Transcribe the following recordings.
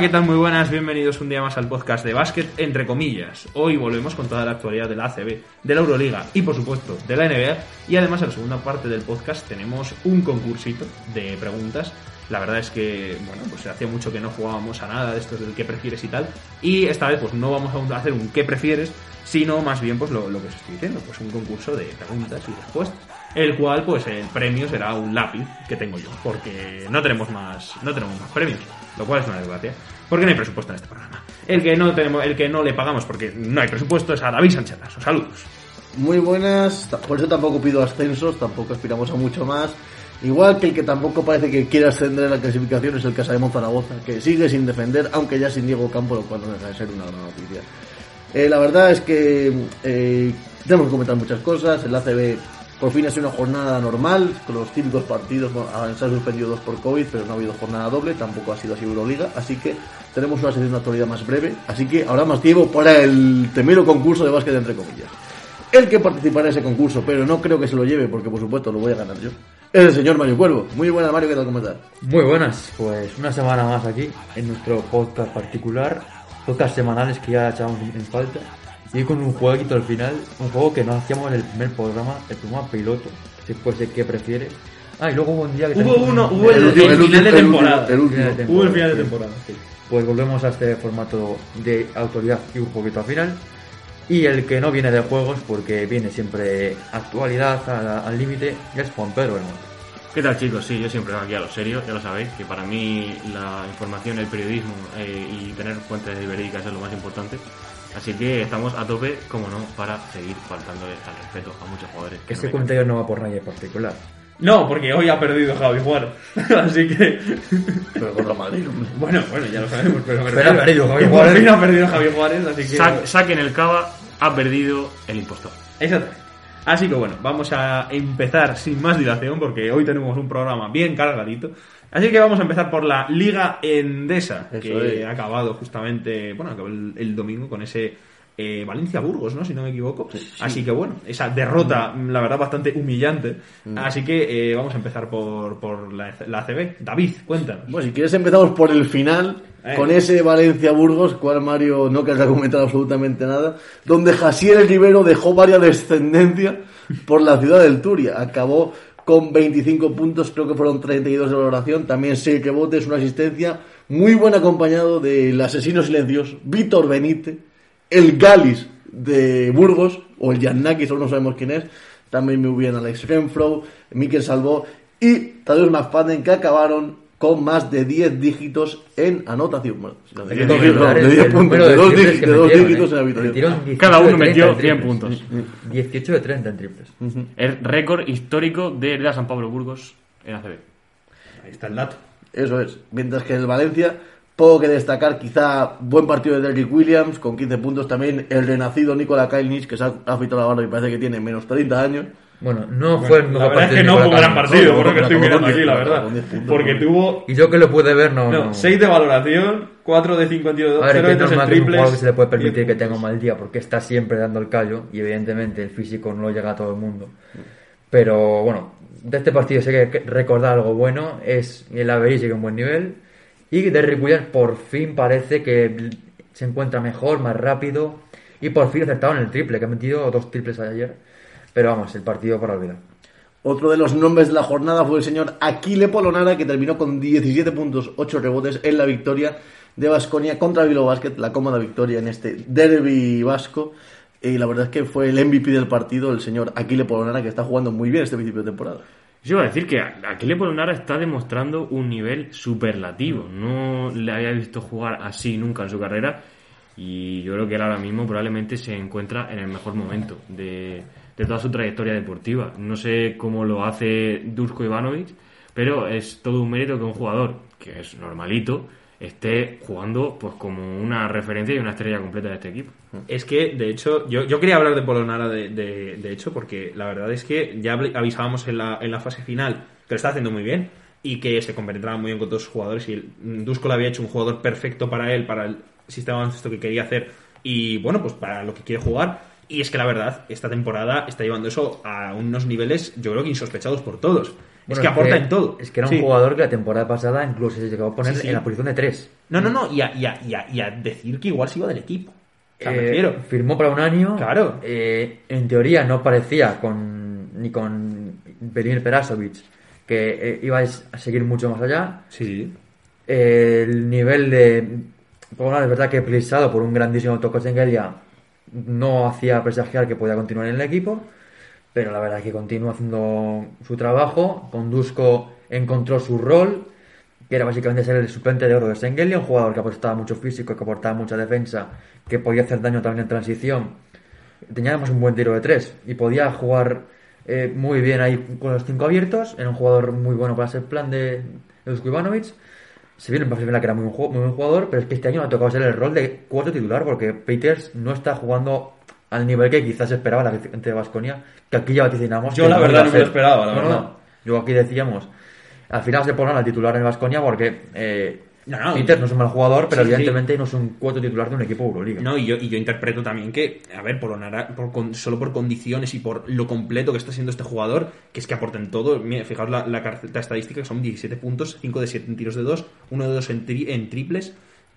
¿qué tal? Muy buenas, bienvenidos un día más al podcast de básquet, entre comillas. Hoy volvemos con toda la actualidad de la ACB, de la Euroliga y, por supuesto, de la NBA. Y además, en la segunda parte del podcast tenemos un concursito de preguntas. La verdad es que, bueno, pues hacía mucho que no jugábamos a nada de esto del qué prefieres y tal. Y esta vez, pues no vamos a hacer un qué prefieres, sino más bien, pues lo, lo que os estoy diciendo, pues un concurso de preguntas y respuestas el cual pues el premio será un lápiz que tengo yo, porque no tenemos más, no tenemos más premios, lo cual es una desgracia, porque no hay presupuesto en este programa. El que no tenemos, el que no le pagamos porque no hay presupuesto es a David Sánchez Lasso. Saludos. Muy buenas, por eso tampoco pido ascensos, tampoco aspiramos a mucho más. Igual que el que tampoco parece que quiere ascender en la clasificación es el Casa de Zaragoza, que sigue sin defender, aunque ya sin Diego Campo, lo cual no deja de ser una gran noticia. Eh, la verdad es que eh, tenemos que comentar muchas cosas. El ACB por fin ha sido una jornada normal, con los típicos partidos, se han suspendido dos por COVID, pero no ha habido jornada doble, tampoco ha sido así Euroliga, así que tenemos una sesión de actualidad más breve, así que habrá más tiempo para el temido concurso de básquet entre comillas. El que participará en ese concurso, pero no creo que se lo lleve, porque por supuesto lo voy a ganar yo, es el señor Mario Cuervo. Muy buenas Mario, ¿qué tal? ¿Cómo estás? Muy buenas, pues una semana más aquí, en nuestro podcast particular, podcast semanales que ya echamos en falta, y con un jueguito al final, un juego que no hacíamos en el primer programa, el programa piloto, después de qué prefieres. Ah, y luego hubo un día que Hubo uno, hubo el, final de temporada. el último. Hubo el final de temporada. sí. Pues volvemos a este formato de autoridad y un poquito al final. Y el que no viene de juegos, porque viene siempre actualidad al límite, es Juan Pedro hermano. ¿Qué tal chicos? Sí, yo siempre vengo aquí a lo serio, ya lo sabéis, que para mí la información, el periodismo eh, y tener fuentes verídicas es lo más importante. Así que estamos a tope, como no, para seguir faltándole al respeto a muchos jugadores. que no Este me comentario no va por nadie en particular. No, porque hoy ha perdido Javi Juárez. Así que. Pero contra Madrid, hombre. Bueno, bueno, ya lo sabemos, pero me Pero ha perdido Javi por Juárez. fin ha perdido Javi Juárez, así que. Sa- saquen el cava, ha perdido el impostor. Exacto. Así que bueno, vamos a empezar sin más dilación porque hoy tenemos un programa bien cargadito. Así que vamos a empezar por la Liga Endesa, Eso que es. ha acabado justamente, bueno, acabó el, el domingo con ese eh, Valencia-Burgos, ¿no? Si no me equivoco. Así que bueno, esa derrota, la verdad, bastante humillante. Así que eh, vamos a empezar por, por la, la ACB. David, cuéntanos. Bueno, si quieres empezamos por el final, Eh. con ese Valencia-Burgos, cual Mario no querrá comentar absolutamente nada, donde Jasiel Rivero dejó varias descendencia por la ciudad del Turia. Acabó con 25 puntos, creo que fueron 32 de valoración, también 6 rebotes, una asistencia, muy buen acompañado del asesino silencioso, Víctor Benítez, el Galis de Burgos, o el Giannakis, aún no sabemos quién es, también muy bien Alex Renfro, Mikel Salvó y Tadeusz McFadden, que acabaron con más de 10 dígitos en anotación. Bueno, si no, de 10 Hay que dígitos, no, Recordar de el- 10 el puntos, de 2 triples dígitos, dígitos ¿eh? en habitación. Metieron 18 Cada uno de 30 metió en 100 triples. puntos. 18 de 30 en triples. Es récord histórico de la San Pablo Burgos en ACB. Ahí está el dato. Eso es. Mientras que el Valencia, poco que destacar, quizá buen partido de Derrick Williams, con 15 puntos también. El renacido Nikola Kalinic, que se ha afeitado la barba y parece que tiene menos 30 años. Bueno, no fue el La mejor verdad es partido que de no fue un gran partido, por lo que estoy mirando aquí, la 10 verdad. con 10 puntos, Porque tuvo Y yo que lo pude ver, no. No, no. 6 de valoración, 4 de 52, A ver, 0 que de 3 es en que un triples. jugador que se le puede 10 permitir que tenga un mal día porque está siempre dando el callo y evidentemente el físico no lo llega a todo el mundo. Pero bueno, de este partido sé que recordar algo bueno es el Avery sigue en buen nivel y Derrick Williams por fin parece que se encuentra mejor, más rápido y por fin acertado en el triple, que ha metido dos triples ayer. Pero vamos, el partido para olvidar. Otro de los nombres de la jornada fue el señor Aquile Polonara, que terminó con 17 puntos, 8 rebotes en la victoria de Basconia contra Bilbao Basket, la cómoda victoria en este derby vasco. Y la verdad es que fue el MVP del partido, el señor Aquile Polonara, que está jugando muy bien este principio de temporada. Yo iba a decir que Aquile Polonara está demostrando un nivel superlativo. No le había visto jugar así nunca en su carrera. Y yo creo que él ahora mismo probablemente se encuentra en el mejor momento de, de toda su trayectoria deportiva. No sé cómo lo hace Dusko Ivanovic, pero es todo un mérito que un jugador que es normalito esté jugando pues como una referencia y una estrella completa de este equipo. Es que, de hecho, yo, yo quería hablar de Polonara, de, de, de hecho, porque la verdad es que ya avisábamos en la, en la fase final que lo está haciendo muy bien y que se compenetraba muy bien con todos sus jugadores y el, Dusko le había hecho un jugador perfecto para él, para el sistema de que quería hacer y, bueno, pues para lo que quiere jugar. Y es que la verdad, esta temporada está llevando eso a unos niveles, yo creo que insospechados por todos. es Bueno, que aporta en todo. Es que era un Sí. jugador que la temporada pasada incluso se llegó a poner Sí, sí. en la posición de 3. No, no, no, y a, y a- y a- y a decir que igual se iba del equipo. O sea, me Eh, refiero. firmó para un año. Claro. Eh, en teoría no parecía con ni con Benir Perasovic que eh, iba a seguir mucho más allá. Sí. El nivel de. Por es verdad que precisado por un grandísimo Toko Engelia no hacía presagiar que podía continuar en el equipo, pero la verdad es que continúa haciendo su trabajo. Conduzco encontró su rol, que era básicamente ser el suplente de oro de Sengelia, un jugador que aportaba mucho físico, que aportaba mucha defensa, que podía hacer daño también en transición. Tenía además un buen tiro de tres y podía jugar eh, muy bien ahí con los cinco abiertos. Era un jugador muy bueno para ser plan de, de Ivanovic. Se vio en Barcelona que era muy buen, ju- muy buen jugador, pero es que este año le ha tocado ser el rol de cuarto titular porque Peters no está jugando al nivel que quizás esperaba la gente de Vasconia, que aquí ya vaticinamos. Yo la no verdad no me lo esperaba, la no, verdad. no. Yo aquí decíamos, al final se pone al titular en Vasconia porque eh, No, no. Peters no es un mal jugador, pero Sí, sí. evidentemente no es un cuarto titular de un equipo Euroliga. No, y yo, y yo interpreto también que, a ver, por, honrar- por con- solo por condiciones y por lo completo que está siendo este jugador, que es que aporten todo. Mira, fijaos la, la carta estadística, que son 17 puntos, 5 de 7 en tiros de 2, 1 de 2 en, tri- en triples,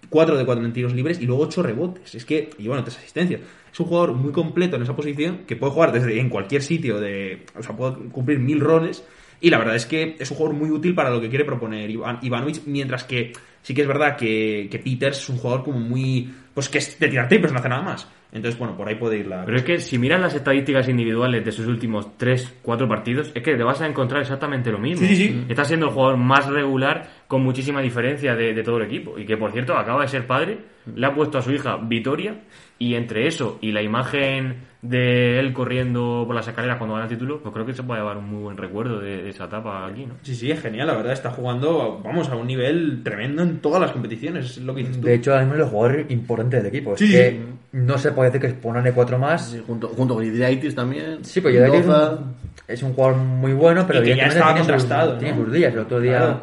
4 de 4 en tiros libres y luego 8 rebotes. Es que, y bueno, 3 asistencias. Es un jugador muy completo en esa posición, que puede jugar desde en cualquier sitio, de, o sea, puede cumplir mil roles. Y la verdad es que es un jugador muy útil para lo que quiere proponer Iván, Ivanovic, mientras que sí que es verdad que, que Peters es un jugador como muy... Pues que es de tirar triples, no hace nada más. Entonces, bueno, por ahí puede ir la... Pero es que si miras las estadísticas individuales de sus últimos 3, 4 partidos, es que te vas a encontrar exactamente lo mismo. Sí, sí, sí. Está siendo el jugador más regular con muchísima diferencia de, de todo el equipo. Y que, por cierto, acaba de ser padre, le ha puesto a su hija Vitoria, y entre eso y la imagen de él corriendo por las escaleras cuando gana el título, pues creo que se puede llevar un muy buen recuerdo de, de esa etapa aquí, ¿no? Sí, sí, es genial, la verdad, está jugando, vamos, a un nivel tremendo en todas las competiciones, es lo que dices tú. De hecho, ahora mismo es el jugador importante del equipo. Es Sí, que sí. no se puede decir que es Ponane 4 más. Sí, junto, junto con Idraitis también. Sí, pero Yedaki es, Mendoza. un- es un jugador muy bueno, pero Y que ya estaba tiene, sus, contrastado, ¿no? tiene sus días. El otro día Claro.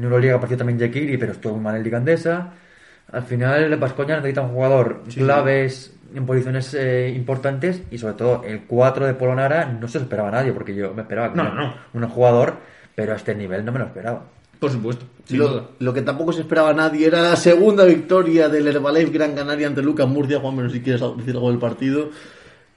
En Euroliga apareció también Jekiri, pero estuvo muy mal en Liga Andesa. Al final, Vascoña necesita un jugador Sí. claves en posiciones eh, importantes y sobre todo el 4 de Polonara no se lo esperaba nadie, porque yo me esperaba que No, no. un jugador, pero a este nivel no me lo esperaba. Por supuesto, sin duda. Lo, lo que tampoco se esperaba nadie era la segunda victoria del Herbalife Gran Canaria ante Lucas Murcia. Juan, menos si quieres decir algo del partido.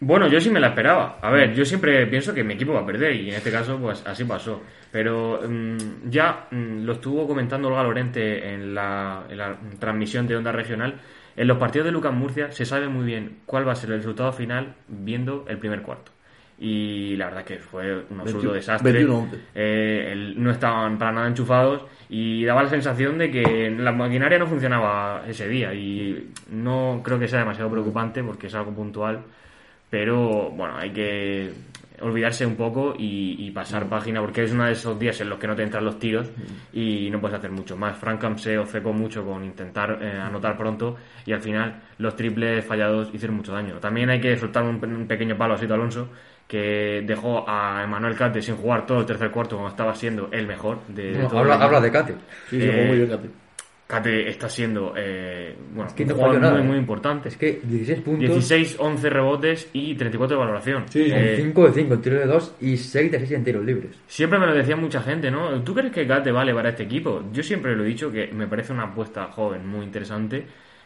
Bueno, yo sí me la esperaba. A ver, yo siempre pienso que mi equipo va a perder y en este caso pues así pasó. Pero mm, ya mm, lo estuvo comentando Olga Lorente en la, en la transmisión de Onda Regional. En los partidos de Lucas Murcia se sabe muy bien cuál va a ser el resultado final viendo el primer cuarto. Y la verdad que fue un 21, desastre. 21-11. Eh, el- no estaban para nada enchufados y daba la sensación de que la maquinaria no funcionaba ese día y no creo que sea demasiado preocupante porque es algo puntual pero bueno, hay que olvidarse un poco y, y pasar página porque es uno de esos días en los que no te entran los tiros y no puedes hacer mucho más. Frankham se obcecó mucho con intentar eh, anotar pronto y al final los triples fallados hicieron mucho daño. También hay que soltar un, un pequeño palo a Sito Alonso que dejó a Emanuel Cate sin jugar todo el tercer cuarto cuando estaba siendo el mejor de, de todo habla, el habla de Kate. Sí, Eh, jugó muy bien, Cate. Cate está siendo eh, bueno, que un no jugador nada, muy, eh. muy importante. Es que 16 puntos. 16, 11 rebotes y 34 de valoración. Sí, Eh, 5 de 5 en tiro de 2 y 6 de 6 en tiros libres. Siempre me lo decía mucha gente, ¿no? ¿Tú crees que Gate vale para este equipo? Yo siempre lo he dicho que me parece una apuesta joven muy interesante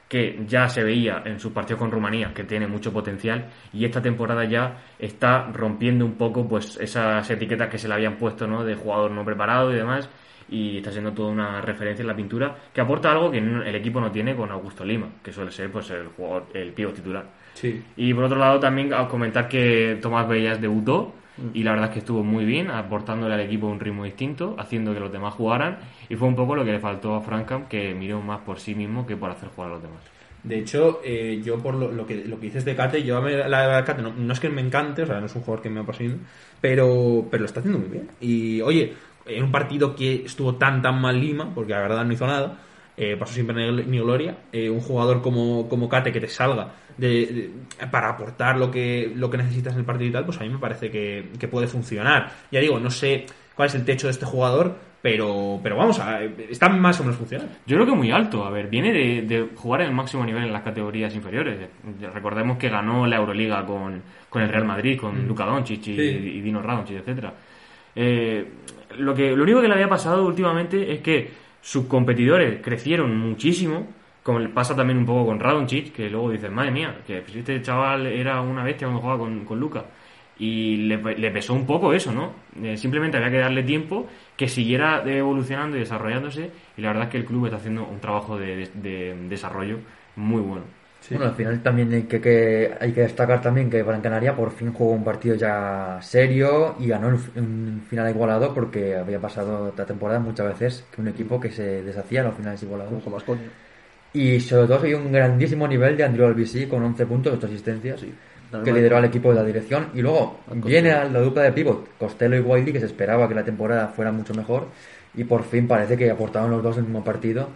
que ya se veía en sus partidos con Rumanía que tiene mucho potencial y esta temporada ya está rompiendo un poco pues esas etiquetas que se le habían puesto, ¿no? De jugador no preparado y demás y está siendo toda una referencia en la pintura que aporta algo que el equipo no tiene con Augusto Lima, que suele ser pues el jugador el pívot titular. Sí. Y por otro lado también comentar que Tomás Bellas debutó y la verdad es que estuvo muy bien, aportándole al equipo un ritmo distinto, haciendo que los demás jugaran y fue un poco lo que le faltó a Frankham, que miró más por sí mismo que por hacer jugar a los demás. De hecho, eh, yo por lo, lo que, lo que dices de Kate, yo a mí la verdad Kate no, no es que me encante, o sea, no es un jugador que me apasione, pero, pero lo está haciendo muy bien. Y oye, en un partido que estuvo tan tan mal Lima, porque la verdad no hizo nada, eh, pasó siempre ni, ni gloria, eh, un jugador como, como Kate que te salga de, de- para aportar lo que, lo que necesitas en el partido y tal, pues a mí me parece que, que puede funcionar. Ya digo, no sé cuál es el techo de este jugador, pero, pero vamos, a, está más o menos funcionando. Yo creo que muy alto. A ver, viene de, de jugar en el máximo nivel en las categorías inferiores. Recordemos que ganó la Euroliga con, con el Real Madrid, con Luka Doncic y, Sí. y Dino Radonjic, etcétera. Eh, lo que lo único que le había pasado últimamente es que sus competidores crecieron muchísimo, como pasa también un poco con Radonjic, que luego dices, madre mía, que este chaval era una bestia cuando jugaba con, con Luka. Y le, pesó un poco eso, ¿no? Eh, simplemente había que darle tiempo, que siguiera evolucionando y desarrollándose. Y la verdad es que el club está haciendo un trabajo de desarrollo muy bueno. Bueno, al final también hay que, que- hay que destacar también que Gran Canaria por fin jugó un partido ya serio y ganó un, final igualado porque había pasado esta temporada muchas veces que un equipo que se deshacía en los finales igualados. Baskonia. Y sobre todo se un grandísimo nivel de Andrew Albisi con 11 puntos, 8 asistencias, Sí. que lideró al equipo de la dirección. Y luego viene a la dupla de pivot, Costello y Wiley, que se esperaba que la temporada fuera mucho mejor. Y por fin parece que aportaron los dos en el mismo partido.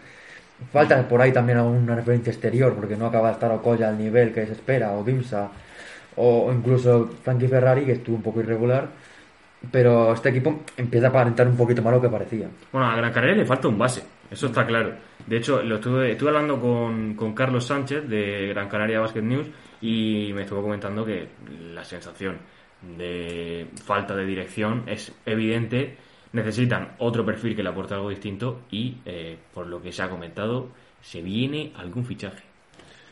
Falta por ahí también alguna referencia exterior, porque no acaba de estar Okoya al nivel que se espera, o Dimsa, o incluso Frankie Ferrari, que estuvo un poco irregular. Pero este equipo empieza a aparentar un poquito más lo que parecía. Bueno, a Gran Canaria le falta un base, eso está claro. De hecho, lo estuve, estuve hablando con, con Carlos Sánchez de Gran Canaria Basket News y me estuvo comentando que la sensación de falta de dirección es evidente. Necesitan otro perfil que le aporte algo distinto y, eh, por lo que se ha comentado, se viene algún fichaje.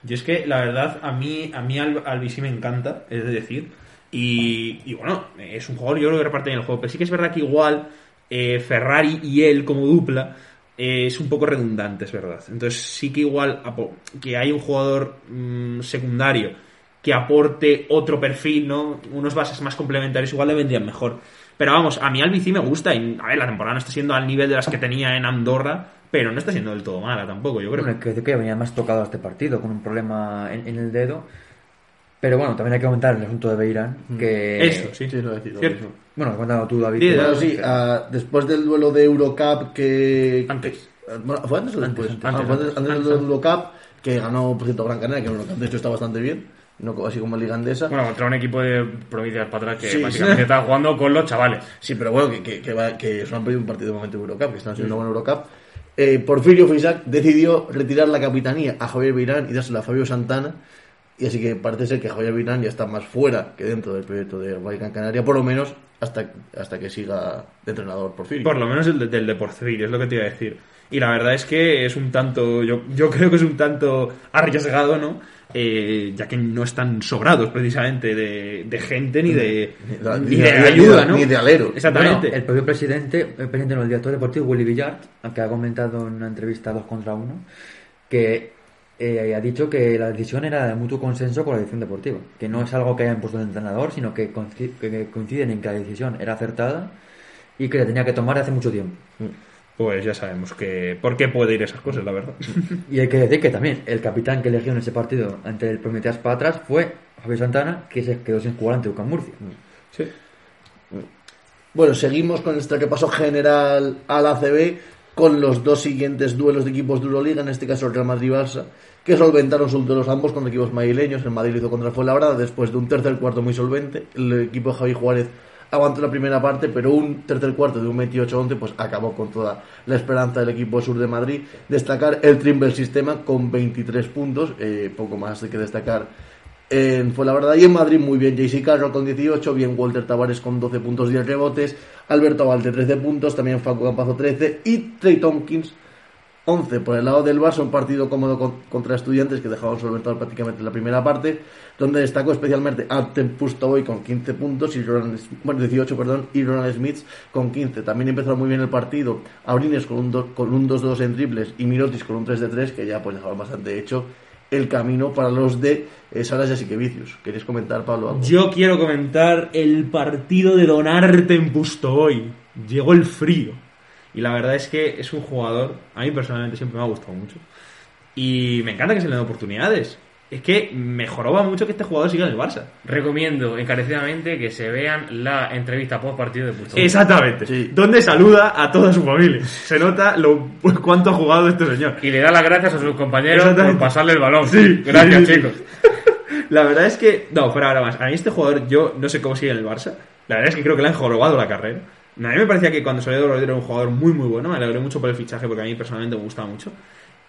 Y es que la verdad, a mí, a mí Al- Albisi me encanta, es decir, y, bueno, es un jugador, yo creo que reparte bien el juego, pero sí que es verdad que igual eh, Ferrari y él como dupla eh, es un poco redundante, es verdad. Entonces sí que igual que hay un jugador mm, secundario que aporte otro perfil, ¿no? Unos bases más complementarios igual le vendrían mejor. Pero vamos, a mí Albici me gusta y a ver, la temporada no está siendo al nivel de las que tenía en Andorra, pero no está siendo del todo mala tampoco, yo creo. Bueno, que, que venía más tocado a este partido, con un problema en, en el dedo. Pero bueno, también hay que comentar el asunto de Beirán, que... Eso, sí. Sí, lo lo Cierto. mismo. Bueno, cuéntalo tú, David. Sí, que- Bueno, sí, ah, después del duelo de Eurocup que... Antes. Ah, Bueno, ¿Fue antes o Antes, después? antes, Ah, fue antes, antes. antes del Eurocup que ganó, por cierto, Gran Canaria, que Eurocup de hecho está bastante bien, no así como Liga Andesa. Bueno, contra un equipo de provincias para atrás que Sí, básicamente sí. está jugando con los chavales. Sí, pero bueno, que, que, que, va- que solo han perdido un partido de momento en Eurocup, que están haciendo una buena Eurocup. Eh, Porfirio Fisac decidió retirar la capitanía a Javier Beirán y dársela a Fabio Santana. Y así que parece ser que Javier Beirán ya está más fuera que dentro del proyecto de Gran Canaria, por lo menos hasta, hasta que siga de entrenador Porfirio. Por lo menos el de- del de Porfirio, es lo que te iba a decir. Y la verdad es que es un tanto, yo, yo creo que es un tanto arriesgado, ¿no? Eh, ya que no están sobrados precisamente de, de gente ni de, ni de ayuda, ¿no? Ni de alero. Exactamente. Bueno, el propio presidente, el presidente no, el director deportivo Willy Villard, que ha comentado en una entrevista 2 contra 1, que eh, ha dicho que la decisión era de mutuo consenso con la dirección deportiva, que no es algo que haya impuesto el entrenador, sino que, coinci- que coinciden en que la decisión era acertada y que la tenía que tomar hace mucho tiempo. Pues ya sabemos que por qué puede ir esas cosas, la verdad. Y hay que decir que también el capitán que eligió en ese partido ante el Prometeas para atrás fue Javier Santana, que se quedó sin jugar ante UCAM Murcia. Sí. Bueno, seguimos con este repaso general al ACB con los dos siguientes duelos de equipos de Euroliga, en este caso el Real Madrid y Barça, que solventaron sus duelos ambos con equipos madrileños. El Madrid lo hizo contra el Fuenlabrada después de un tercer cuarto muy solvente. El equipo de Javi Juárez aguantó la primera parte, pero un tercer cuarto de un 28-11 pues acabó con toda la esperanza del equipo sur de Madrid. Destacar el triple sistema con 23 puntos, eh, poco más de que destacar en Fuenlabrada y en Madrid muy bien JC Carroll con 18, bien Walter Tavares con 12 puntos y 10 rebotes, Alberto Valte 13 puntos, también Franco Campazo 13 y Trey Tompkins 11 por el lado del Barça, un partido cómodo con- contra estudiantes que dejaban solventar prácticamente la primera parte, donde destacó especialmente Artem Pustovoy con 15 puntos y Roland, bueno, 18, perdón, y Ronald Smith con 15. También empezó muy bien el partido, Abrines con un, do- con un 2-2 en triples y Mirotis con un 3-3 que ya pues dejaban bastante hecho el camino para los de eh, Salas y Vicius. ¿Queréis comentar, Pablo? algo? Yo quiero comentar el partido de Donarte en hoy. Llegó el frío. Y la verdad es que es un jugador, a mí personalmente siempre me ha gustado mucho. Y me encanta que se le den oportunidades. Es que mejoró mucho que este jugador siga en el Barça. Recomiendo encarecidamente que se vean la entrevista post partido de Pustón. Exactamente. Sí. Donde saluda a toda su familia. Se nota lo cuánto ha jugado este señor. Y le da las gracias a sus compañeros por pasarle el balón. Sí. Gracias, sí. chicos. La verdad es que, no, fuera ahora más. A mí este jugador, yo no sé cómo sigue en el Barça. La verdad es que creo que le han jorobado la carrera. A mí me parecía que cuando salió de era un jugador muy muy bueno, me alegré mucho por el fichaje porque a mí personalmente me gustaba mucho.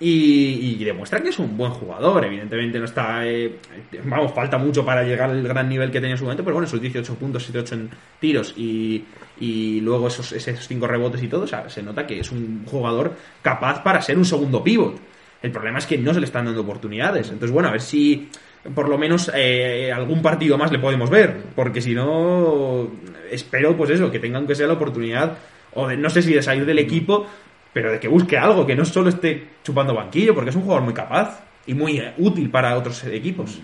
Y, y demuestra que es un buen jugador, evidentemente no está... eh, vamos, falta mucho para llegar al gran nivel que tenía en su momento, pero bueno, esos 18 puntos, 7-8 en tiros y, y luego esos, esos 5 rebotes y todo, o sea, se nota que es un jugador capaz para ser un segundo pivot. El problema es que no se le están dando oportunidades. Entonces, bueno, a ver si por lo menos eh, algún partido más le podemos ver, porque si no, espero pues eso, que tengan que sea la oportunidad, o no sé si de salir del equipo, pero de que busque algo, que no solo esté chupando banquillo, porque es un jugador muy capaz y muy eh, útil para otros equipos.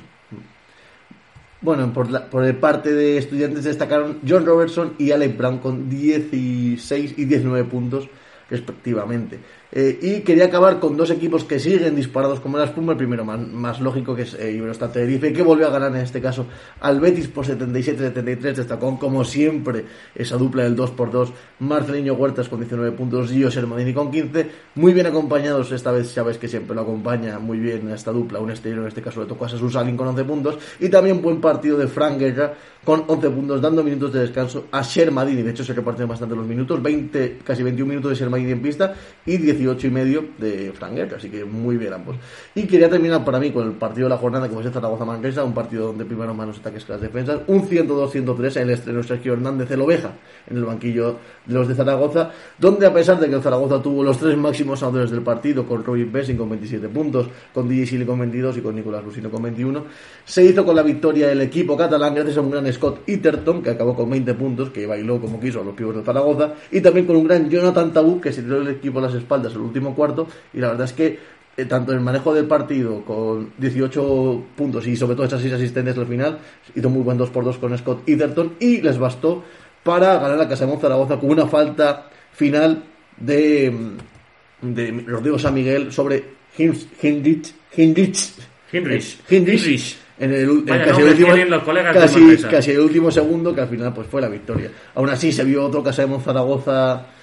Bueno, por, la, por el parte de estudiantes destacaron John Robertson y Alec Brown con 16 y 19 puntos respectivamente. Eh, y quería acabar con dos equipos que siguen disparados como la espuma. El primero más, lógico que es eh, Iberostar Tenerife, que volvió a ganar en este caso al Betis por 77-73. Destacó como siempre esa dupla del 2x2. Marcelinho Huertas con 19 puntos y José con 15. Muy bien acompañados, esta vez sabes que siempre lo acompaña muy bien esta dupla. Un exterior en este caso le tocó a Sasu Salin con 11 puntos. Y también buen partido de Frank Guerra con 11 puntos, dando minutos de descanso a Shermadini. De hecho, se reparten bastante los minutos: 20, casi 21 minutos de Shermadini en pista y 18 y medio de Frank. Así que muy bien ambos. Y quería terminar para mí con el partido de la jornada, que fue Zaragoza Manresa, un partido donde primero manos ataques que las defensas. Un 102-103 en el estreno Sergio Hernández el Oveja en el banquillo de los de Zaragoza, donde a pesar de que el Zaragoza tuvo los tres máximos anotadores del partido, con Robin Bessing con 27 puntos, con DJ Silly con 22 y con Nicolás Lucino con 21, se hizo con la victoria el equipo catalán gracias a un gran Scott Itterton, que acabó con 20 puntos, que bailó como quiso a los pibos de Zaragoza, y también con un gran Jonathan Tabú, que se tiró el equipo a las espaldas el último cuarto, y la verdad es que eh, tanto en el manejo del partido con 18 puntos y sobre todo esas 6 asistencias al final, hizo muy buen 2x2 con Scott Itterton y les bastó para ganar a Casamón Zaragoza con una falta final de, de Rodrigo San Miguel sobre Hins- Hindrich, Hindrich, Hinrich. Hindrich, en el, en Vaya casi, el último, de casi, el último segundo que al final pues fue la victoria. Aún así se vio otro Casamón Zaragoza un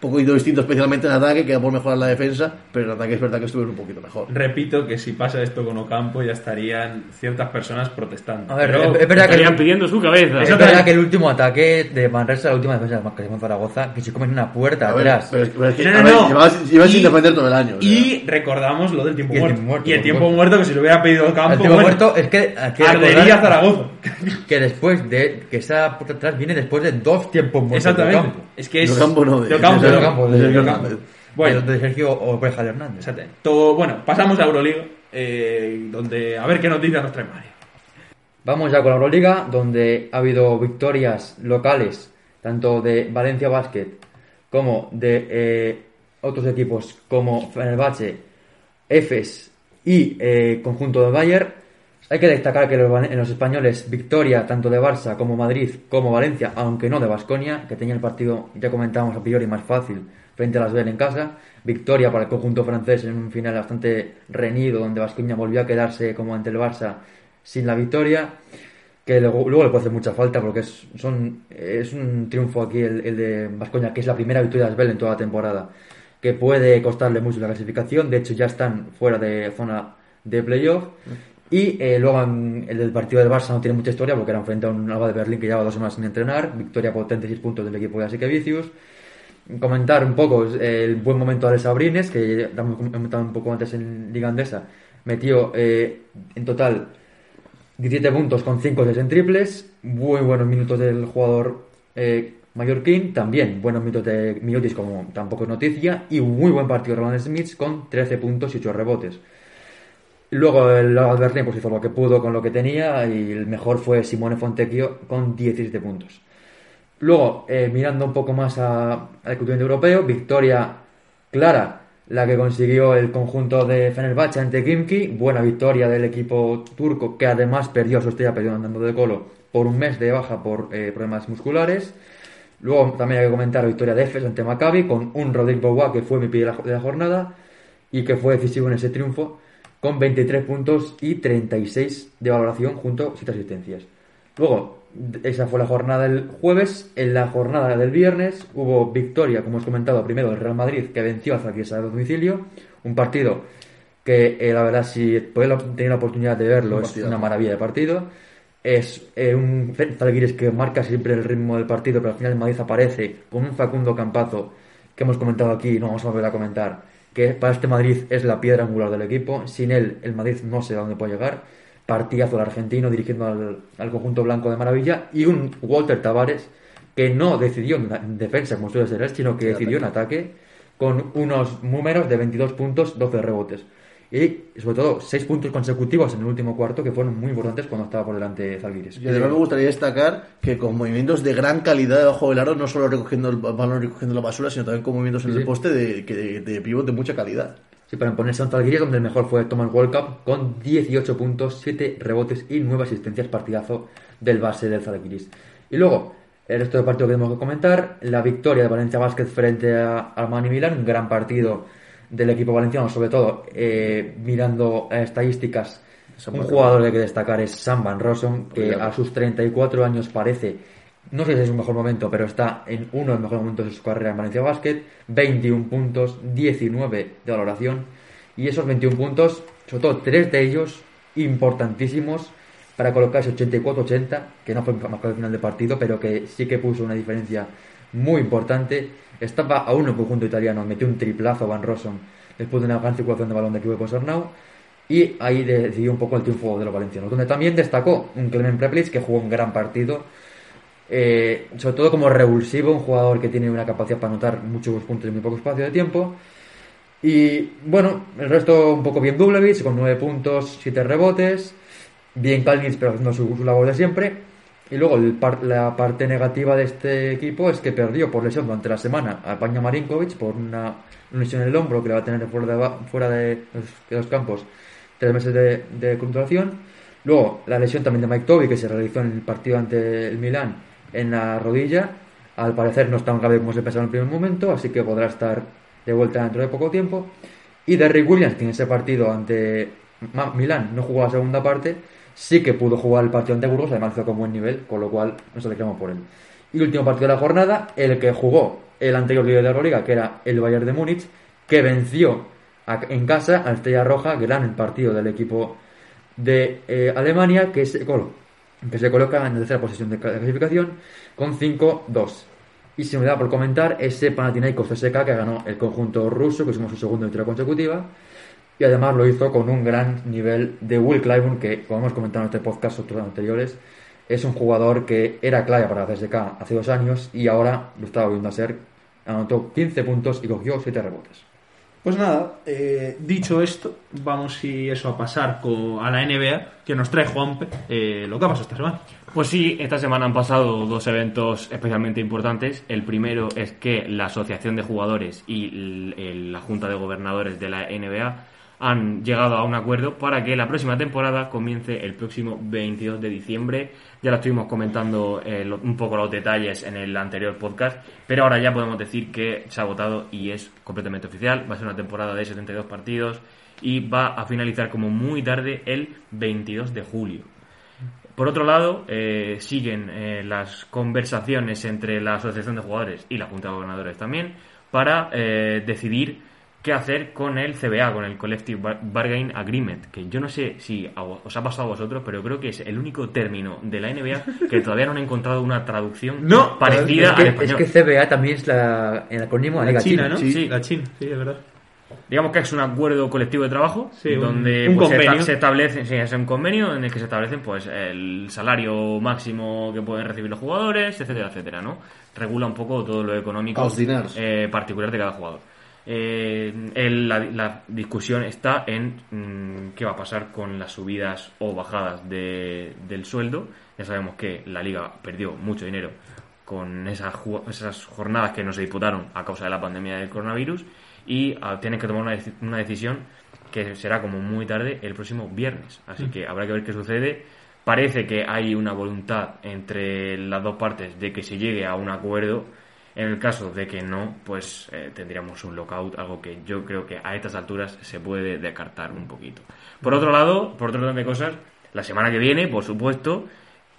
poquito distinto, especialmente en ataque, que por mejorar la defensa, pero en ataque es verdad que estuvieron un poquito mejor. Repito que si pasa esto con Ocampo ya estarían ciertas personas protestando. A ver, Pero- es, es verdad que Estarían el, pidiendo su cabeza. es verdad que el último ataque de Manresa, la última defensa de Manresa Zaragoza, que se comen una puerta A ver, atrás. pero es- pero es que, No, a no, ver, no. llevas, llevas Y- sin defender todo el año. o sea. Y recordamos lo del tiempo Y muerto. tiempo muerto, y el tiempo muerto que si lo hubiera pedido Ocampo, el tiempo bueno, muerto es que que ardería Zaragoza. que después de que esa puerta atrás viene después de dos tiempos muertos de Exactamente. Es que es De Ocampo no, de- Ocampo, de no. Ocampo, de. Bueno, de Sergio Oveja Hernández. Exactamente. Todo, bueno, pasamos a Euroliga, eh, donde a ver qué noticias nos trae Mario. Vamos ya con la Euroliga, donde ha habido victorias locales, tanto de Valencia Basket como de eh, otros equipos como Fenerbahce, Efes y eh, conjunto de Bayern. Hay que destacar que en los españoles, victoria tanto de Barça como Madrid como Valencia, aunque no de Basconia, que tenía el partido, ya comentábamos a priori, más fácil frente a las Bell en casa. Victoria para el conjunto francés en un final bastante reñido, donde Basconia volvió a quedarse como ante el Barça sin la victoria. Que luego, luego le puede hacer mucha falta porque es, son, es un triunfo aquí el, de Basconia, que es la primera victoria de Asbel en toda la temporada, que puede costarle mucho la clasificación. De hecho, ya están fuera de zona de playoff. Y eh, luego en el del partido del Barça no tiene mucha historia porque era frente a un Alba de Berlín que llevaba dos semanas sin entrenar. Victoria por 36 puntos del equipo de Asique Vicius. Comentar un poco eh, el buen momento de Alex Abrines, que hemos comentado un poco antes en Liga Andesa. Metió eh, en total 17 puntos con 5 6 en triples. Muy buenos minutos del jugador eh, mallorquín. También buenos minutos de Miotis, como tampoco es noticia. Y muy buen partido de Roland Smith con 13 puntos y 8 rebotes. Luego el Albertín pues hizo lo que pudo con lo que tenía y el mejor fue Simone Fontecchio con 17 puntos. Luego, eh, mirando un poco más al continente europeo, victoria clara la que consiguió el conjunto de Fenerbahce ante Kimki, buena victoria del equipo turco que además perdió su estrella, perdió andando de colo por un mes de baja por eh, problemas musculares. Luego también hay que comentar la victoria de Efes ante Maccabi con un Rodrigo Boa que fue mi pie de la jornada y que fue decisivo en ese triunfo con 23 puntos y 36 de valoración junto a 7 asistencias. Luego, esa fue la jornada del jueves. En la jornada del viernes hubo victoria, como os comentado, primero del Real Madrid que venció a Zaquiesa a domicilio. Un partido que, eh, la verdad, si podéis tener la oportunidad de verlo, Un es una maravilla de partido. es eh, un Zalgiris que marca siempre el ritmo del partido, pero al final el Madrid aparece con un Facundo Campazo que hemos comentado aquí, no vamos a volver a comentar, que para este Madrid es la piedra angular del equipo. Sin él, el Madrid no sé a dónde puede llegar. Partidazo del argentino dirigiendo al, al conjunto blanco de maravilla. Y un Walter Tavares que no decidió en defensa, como suele ser él, sino que decidió en ataque con unos números de 22 puntos, 12 rebotes. Y sobre todo, 6 puntos consecutivos en el último cuarto que fueron muy importantes cuando estaba por delante Zalgiris. Y además me gustaría destacar que con movimientos de gran calidad debajo del aro, no solo recogiendo el balón recogiendo la basura, sino también con movimientos en Sí, el poste de, de, de pivot de mucha calidad. Sí, para imponerse a un Zalgiris donde el mejor fue Thomas World Cup con 18 puntos, 7 rebotes y 9 asistencias partidazo del base del Zalgiris. Y luego, el resto del partido que tenemos que comentar, la victoria de Valencia Basket frente a Armani Milán, un gran partido del equipo valenciano, sobre todo eh, mirando estadísticas. Un jugador que hay que destacar es Sam Van Rossum, que Obviamente. a sus 34 años parece, no sé si es su mejor momento, pero está en uno de los mejores momentos de su carrera en Valencia Basket. 21 puntos, 19 de valoración. Y esos 21 puntos, sobre todo tres de ellos importantísimos para colocarse 84-80, que no fue más al final del partido, pero que sí que puso una diferencia muy importante. Estaba a uno el conjunto italiano, metió un triplazo Van Rossum después de una gran circulación de balón de equipo de Consornau y ahí decidió un poco el triunfo de los valencianos, donde también destacó un Clement Preplis que jugó un gran partido, eh, sobre todo como revulsivo, un jugador que tiene una capacidad para anotar muchos puntos en muy poco espacio de tiempo. Y bueno, el resto un poco bien Dublevich, con 9 puntos, 7 rebotes. Bien Kalnitz, pero haciendo su labor de siempre. Y luego el par- la parte negativa de este equipo es que perdió por lesión durante la semana a Paña Marinkovic por una, lesión en el hombro que le va a tener fuera de, fuera de los, campos tres meses de, de. Luego la lesión también de Mike Toby que se realizó en el partido ante el Milán en la rodilla. Al parecer no es tan grave como se pensaba en el primer momento, así que podrá estar de vuelta dentro de poco tiempo. Y Derrick Williams, que en ese partido ante Milán no jugó la segunda parte, sí que pudo jugar el partido ante Burgos, además hizo con buen nivel, con lo cual nos alegramos por él. Y último partido de la jornada, el que jugó el anterior líder de la Liga, que era el Bayern de Múnich, que venció en casa a Estrella Roja, gran partido del equipo de eh, Alemania, que se, colo- que se coloca en la tercera posición de ca- de clasificación con 5-2. Y si me da por comentar ese Panathinaikos CSKA que ganó el conjunto ruso, que sumó su segunda victoria consecutiva. Y además lo hizo con un gran nivel de Will Clyburn, que como hemos comentado en este podcast otros anteriores, es un jugador que era clave para la CSK hace dos años y ahora lo estaba viendo a ser. Anotó 15 puntos y cogió 7 rebotes. Pues nada, eh, dicho esto, vamos y eso a pasar co- a la NBA, que nos trae Juanpe eh, lo que ha pasado esta semana. Pues sí, esta semana han pasado dos eventos especialmente importantes. El primero es que la Asociación de Jugadores y el- el- la Junta de Gobernadores de la NBA han llegado a un acuerdo para que la próxima temporada comience el próximo 22 de diciembre. Ya lo estuvimos comentando eh, un poco los detalles en el anterior podcast, pero ahora ya podemos decir que se ha votado y es completamente oficial. Va a ser una temporada de 72 partidos y va a finalizar como muy tarde el 22 de julio. Por otro lado, eh, siguen eh, las conversaciones entre la Asociación de Jugadores y la Junta de Gobernadores también para decidir qué hacer con el CBA, con el Collective Bar- Bargaining Agreement, que yo no sé si a vos- os ha pasado a vosotros, pero creo que es el único término de la NBA que todavía no han encontrado una traducción No, parecida es, que, al es español. que CBA también es la, el acrónimo de la La Liga China, China. ¿no? Sí. la China, sí, es verdad. Digamos que es un acuerdo colectivo de trabajo Sí, un- donde un pues, se, establece, sí, es un convenio en el que se establecen pues el salario máximo que pueden recibir los jugadores, etcétera, etcétera, ¿no? Regula un poco todo lo económico Los dineros. eh, particular de cada jugador. Eh, el- la, la discusión está en mm, qué va a pasar con las subidas o bajadas de- del sueldo. Ya sabemos que la liga perdió mucho dinero con esas, esas jornadas que no se disputaron a causa de la pandemia del coronavirus y ah, tienen que tomar una, una decisión que será como muy tarde el próximo viernes. Así que habrá que ver qué sucede. Parece que hay una voluntad entre las dos partes de que se llegue a un acuerdo. En el caso de que no, pues eh, tendríamos un lockout, algo que yo creo que a estas alturas se puede descartar un poquito. Por otro lado, por otro orden de cosas, la semana que viene, por supuesto,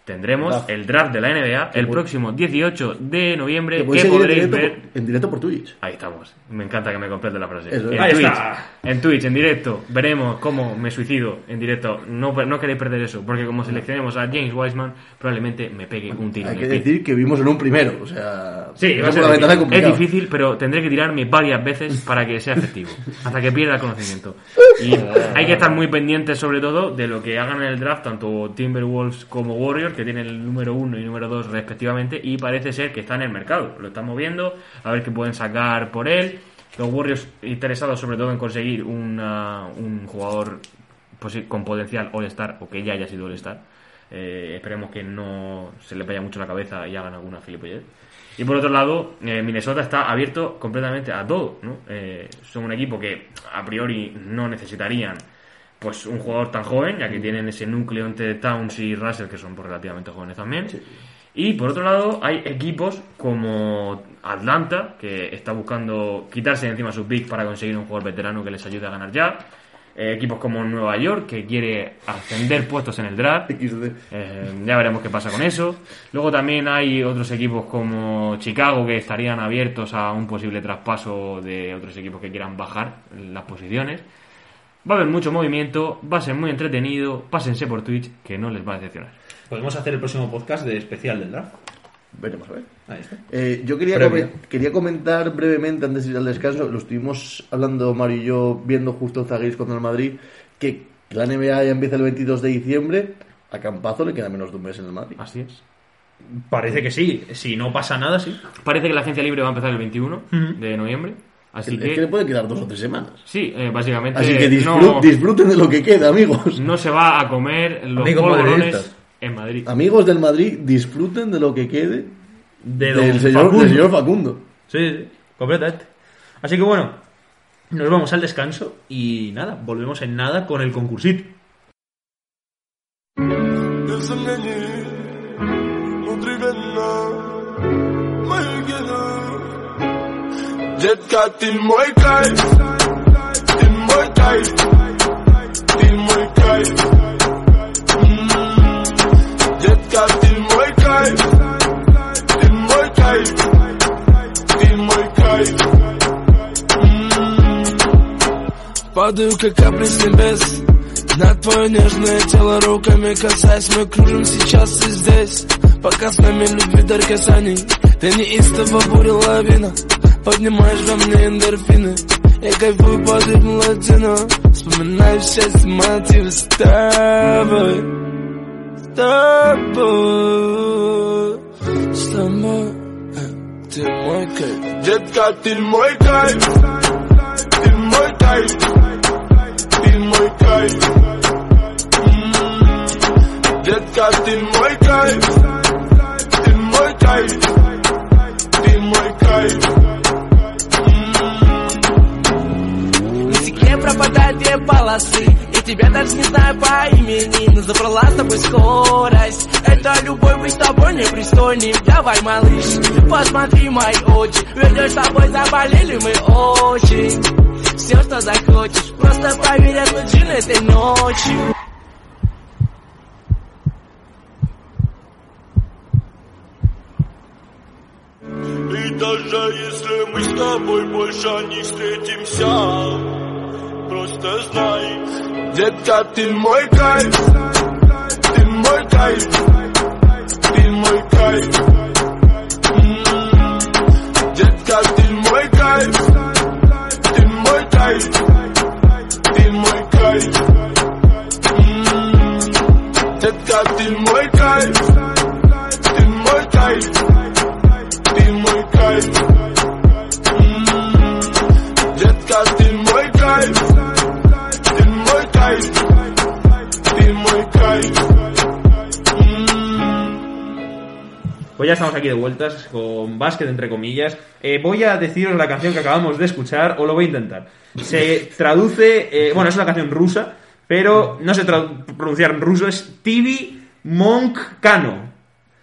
tendremos Draft. el draft de la NBA el próximo 18 de noviembre Que en podréis ver por, en directo por Twitch. Ahí estamos. Me encanta que me complete la frase. Eso en, Ahí Twitch, está. en Twitch, en directo, veremos cómo me suicido en directo. No, no queréis perder eso, porque como seleccionemos a James Wiseman, probablemente me pegue un tiro Hay que pie. decir que vimos en un primero. O sea, Sí, va a ser difícil. es difícil, pero tendré que tirarme varias veces para que sea efectivo, hasta que pierda el conocimiento. Y hay que estar muy pendientes, sobre todo, de lo que hagan en el draft, tanto Timberwolves como Warriors, que tienen el número 1 y número 2 respectivamente, y parece ser que está en el mercado. Lo estamos viendo, a ver qué pueden sacar por él. Los Warriors interesados, sobre todo, en conseguir una- un jugador con potencial All-Star, o que ya haya sido All-Star. Eh, esperemos que no se le vaya mucho la cabeza y hagan alguna gilipollez. Y por otro lado, eh, Minnesota está abierto completamente a todo. Eh, son un equipo que a priori no necesitarían pues un jugador tan joven, ya que tienen ese núcleo entre Towns y Russell, que son pues, relativamente jóvenes también. Y por otro lado, hay equipos como Atlanta, que está buscando quitarse de encima sus big para conseguir un jugador veterano que les ayude a ganar ya. Eh, equipos como Nueva York, que quiere ascender puestos en el draft. Eh, ya veremos qué pasa con eso. Luego también hay otros equipos como Chicago que estarían abiertos a un posible traspaso de otros equipos que quieran bajar las posiciones. Va a haber mucho movimiento, va a ser muy entretenido. Pásense por Twitch que no les va a decepcionar. Podemos hacer el próximo podcast de especial del draft. Veremos a ver. Ahí está. Eh, yo quería, quería comentar brevemente antes de ir al descanso, lo estuvimos hablando Mario y yo viendo justo Zaguiris contra el Madrid, que la NBA ya empieza el 22 de diciembre, a Campazo le queda menos de un mes en el Madrid. Así es. Parece que sí. Si no pasa nada, sí. Parece que la agencia libre va a empezar el 21 Ujú. de noviembre. Así es que, que, le puede quedar dos o tres semanas. sí, eh, básicamente Así que no, disfruten de lo que queda, amigos. no se va a comer los polvorones en Madrid. Amigos del Madrid, disfruten de lo que quede De del, señor, Facundo. del señor Facundo. Sí, sí, completamente. Así que bueno, nos vamos al descanso y nada, volvemos en nada con el concursito. Детка, ты мой кайф, ты мой кайф, ты мой кайф. М, Детка, ты мой кайф, ты мой кайф, ты мой кайф. М, Падаю, как капли с небес. На твое нежное тело руками касаясь Мы кружим сейчас и здесь Пока с нами любви дар касаний Ты неистово буря лавина. Поднимаешь во мне эндорфины Я кайфую под ритм латино Вспоминаю все эти мотивы с тобой С тобой. С тобой. Э, Ты мой кайф. Детка, ты мой кайф. Ты мой кайф. Ты мой кайф. М, Детка, ты мой кайф мой кайф. Ты мой кайф. На стекле пропадают две полосы И тебя даже не знаю по имени Но забрала с тобой скорость. Это любовь быть с тобой непристойным Давай, малыш, посмотри мои очи. Ведь с тобой заболели мы очень. Все, что захочешь Просто поверь, джин этой ночью И даже если мы с тобой больше не встретимся Просто знай. Детка, ты мой кайф Ты мой кайф Ты мой кайф. М, Детка, ты мой кайф Ты мой кайф Ты мой кайф. М, Детка, ты мой кайф Mm. Pues ya estamos aquí de vueltas con básquet, entre comillas. Eh, voy a deciros la canción que acabamos de escuchar, o lo voy a intentar. Se traduce, eh, bueno, es una canción rusa, pero no sé pronunciar en ruso, es Tibi Monk Kano.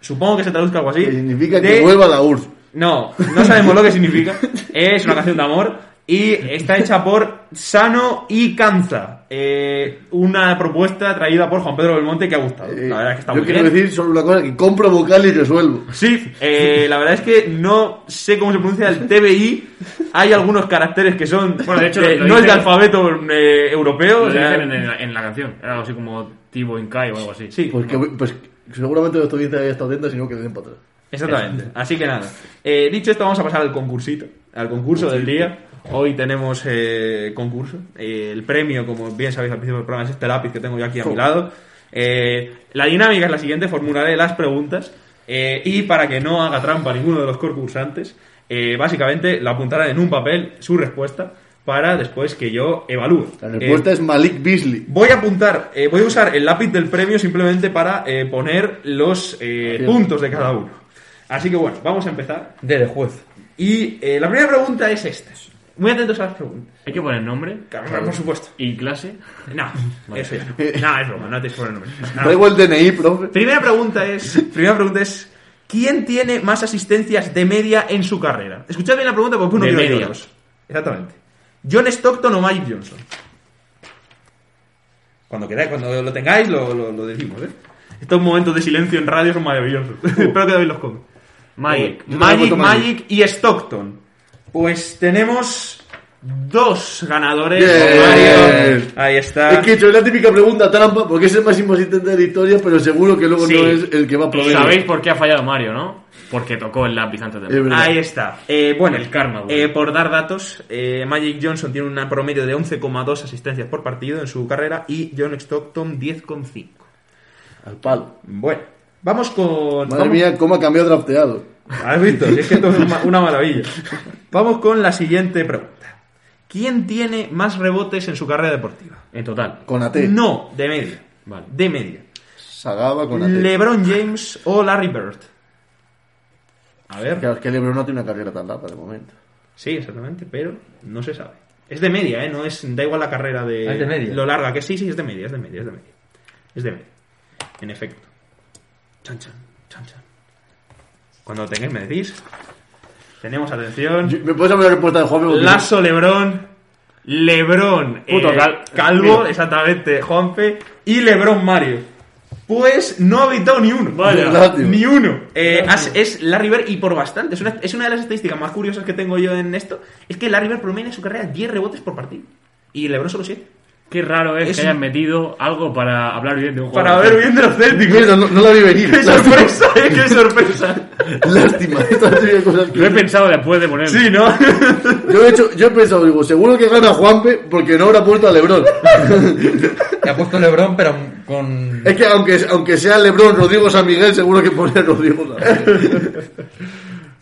Supongo que se traduzca algo así. Que significa que vuelva la URSS. No, no sabemos lo que significa. Es una canción de amor Y está hecha por Sano y Canza. Eh, una propuesta traída por Juan Pedro Belmonte que ha gustado. Eh, La verdad es que está yo muy quiero bien. decir solo una cosa, que compro vocal y resuelvo. Sí, eh, la verdad es que no sé cómo se pronuncia el TBI. Hay algunos caracteres que son. Bueno, de hecho, eh, lo no es de alfabeto eh, europeo. Lo o sea, dicen en, la- en la canción. Era algo así como Tibo Inkai o algo así. sí, Pues, que, pues seguramente nuestra audiencia haya estado atenta, sino que den para atrás. Exactamente. Así que nada. Eh, dicho esto, vamos a pasar al concursito, al concurso del día. Hoy tenemos eh, concurso. Eh, el premio, como bien sabéis al principio del programa, es este lápiz que tengo yo aquí a mi lado. Eh, la dinámica es la siguiente: formularé las preguntas. eh, y para que no haga trampa ninguno de los concursantes, eh, básicamente la apuntarán en un papel su respuesta para después que yo evalúe. La respuesta Eh, es Malik Beasley. Voy a apuntar, eh, voy a usar el lápiz del premio simplemente para eh, poner los eh, puntos de cada uno. Así que bueno, vamos a empezar. De, de juez. Y eh, la primera pregunta es esta. Muy atentos a las preguntas. Hay que poner nombre Claro, por supuesto. y clase. No, eso ya. No, es broma, no te poner nombre. No. Traigo el DNI, profe. Primera pregunta es, primera pregunta es, ¿quién tiene más asistencias de media en su carrera? Escuchad bien la pregunta porque uno De quiero media. Exactamente. ¿John Stockton o Mike Johnson? Cuando queráis, cuando lo tengáis, lo, lo- lo decimos, ¿eh? Estos momentos de silencio en radio son maravillosos. Espero que David los come. Magic. Magic, Magic y Stockton. Pues tenemos dos ganadores. Mario. Ahí está. Es que he hecho la típica pregunta trampa, porque es el más asistente de la historia, pero seguro que luego Sí. no es el que va a proveer. ¿Sabéis por qué ha fallado Mario, no? Porque tocó el lápiz antes de. Ahí está. Eh, bueno, El karma, eh, por dar datos, eh, Magic Johnson tiene un promedio de 11,2 asistencias por partido en su carrera y John Stockton 10,5. Al palo. Bueno, vamos con. Madre vamos- mía, cómo ha cambiado drafteado. ¿Has visto? Es que esto es una, una maravilla. Vamos con la siguiente pregunta. ¿Quién tiene más rebotes en su carrera deportiva? En total. Con AT. No, de media. Vale. De media. Sagaba con AT. LeBron James o Larry Bird. A ver. Claro, es que LeBron no tiene una carrera tan larga de momento. Sí, exactamente, pero no se sabe. Es de media, ¿eh? No es, da igual la carrera de, Ah, es de media. lo larga que sí, sí, es de media, es de media, es de media. Es de media. En efecto. Chan, chan, chan, chan. Cuando tengáis me decís. Tenemos atención. Yo- ¿Me puedes saber la respuesta de Juan? Porque- Lazo Lebrón. Lebrón. Puto eh, cal- Calvo, Mira. exactamente, Juanfe. Y Lebrón Mario. Pues no ha habitado ni uno. Vaya. Lástima. Ni uno. Eh, es Larry Bird y por bastante. Es una, es una de las estadísticas más curiosas que tengo yo en esto. Es que Larry Bird promedia en su carrera 10 rebotes por partido. Y LeBron solo 7. Qué raro es, Es que un- hayan metido algo para hablar bien de un Para jugador. ver bien de los Celtics. No, no la vi venir. ¡Qué sorpresa! eh, ¡Qué sorpresa! Lástima. Cosas que- Lo he pensado después de ponerlo. Sí, ¿no? Yo he, hecho, yo he pensado, digo, seguro que gana Juanpe porque no habrá puesto a Lebron. Que ha puesto Lebron, pero con. es que aunque, aunque sea Lebron, Rodrigo San Miguel, seguro que pone a Rodrigo San Miguel.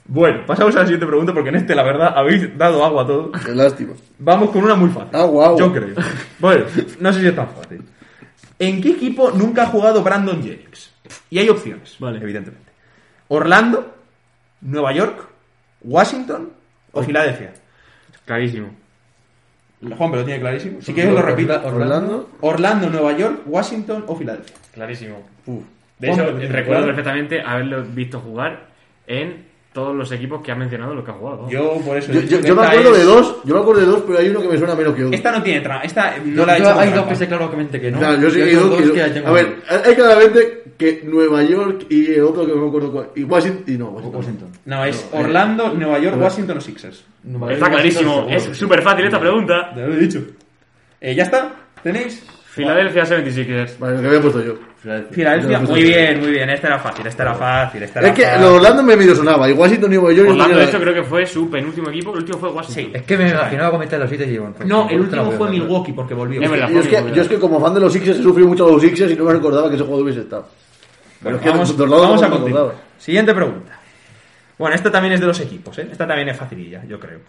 Bueno, pasamos a la siguiente pregunta porque en este, la verdad, habéis dado agua a todo. Qué lástima. Vamos con una muy fácil. Ah, guau. Yo creo. Bueno, no sé si es tan fácil. ¿En qué equipo nunca ha jugado Brandon Jennings? Y hay opciones, Vale. evidentemente. ¿Orlando? ¿Nueva York? ¿Washington? ¿O Filadelfia? Clarísimo. Juan, pero lo tiene clarísimo. Si quieres lo repito. Orlando. Orlando, Nueva York, Washington o Filadelfia. Clarísimo. Uf. De hecho, recuerdo perfectamente haberlo visto jugar en todos los equipos que ha mencionado lo que ha jugado. Yo por eso. Yo, yo- yo me acuerdo es- de dos, yo me acuerdo de dos, pero hay uno que me suena menos que otro. Esta no tiene trama. Esta no Yo- la he yo- hecho. hay dos trampa. que sé claramente que no. Claro, yo sí que dos que- que tengo A ver, hay claramente que Nueva York y el otro que no me acuerdo cuál. Y Washington. Y no, Washington. Washington. No, es No, eh, Orlando, Nueva York. Washington o Sixers. Nueva Está York, clarísimo. Es súper fácil esta pregunta. Ya lo he dicho. Eh, ¿Ya está? ¿Tenéis? Filadelfia 76ers. Vale, lo que había puesto yo. Filadelfia. Muy bien, muy bien. Esta era fácil, esta era fácil, esta era Es que fácil. lo de Orlando me medio sonaba. Y Washington y Nueva York. Orlando, de hecho, creo que fue su penúltimo equipo. El último fue Washington. Sí. Es que me imaginaba comentar los sitios y digo, pues, No, pues, el te último fue. Milwaukee porque volvió. Es verdad. Yo es, que, yo es que como fan de los Sixers he sufrido mucho a los Sixers y no me recordaba que ese jugador hubiese estado. Bueno, es que vamos, Orlando vamos a continuar. Siguiente pregunta. Bueno, esta también es de los equipos, ¿eh? Esta también es facililla, yo creo.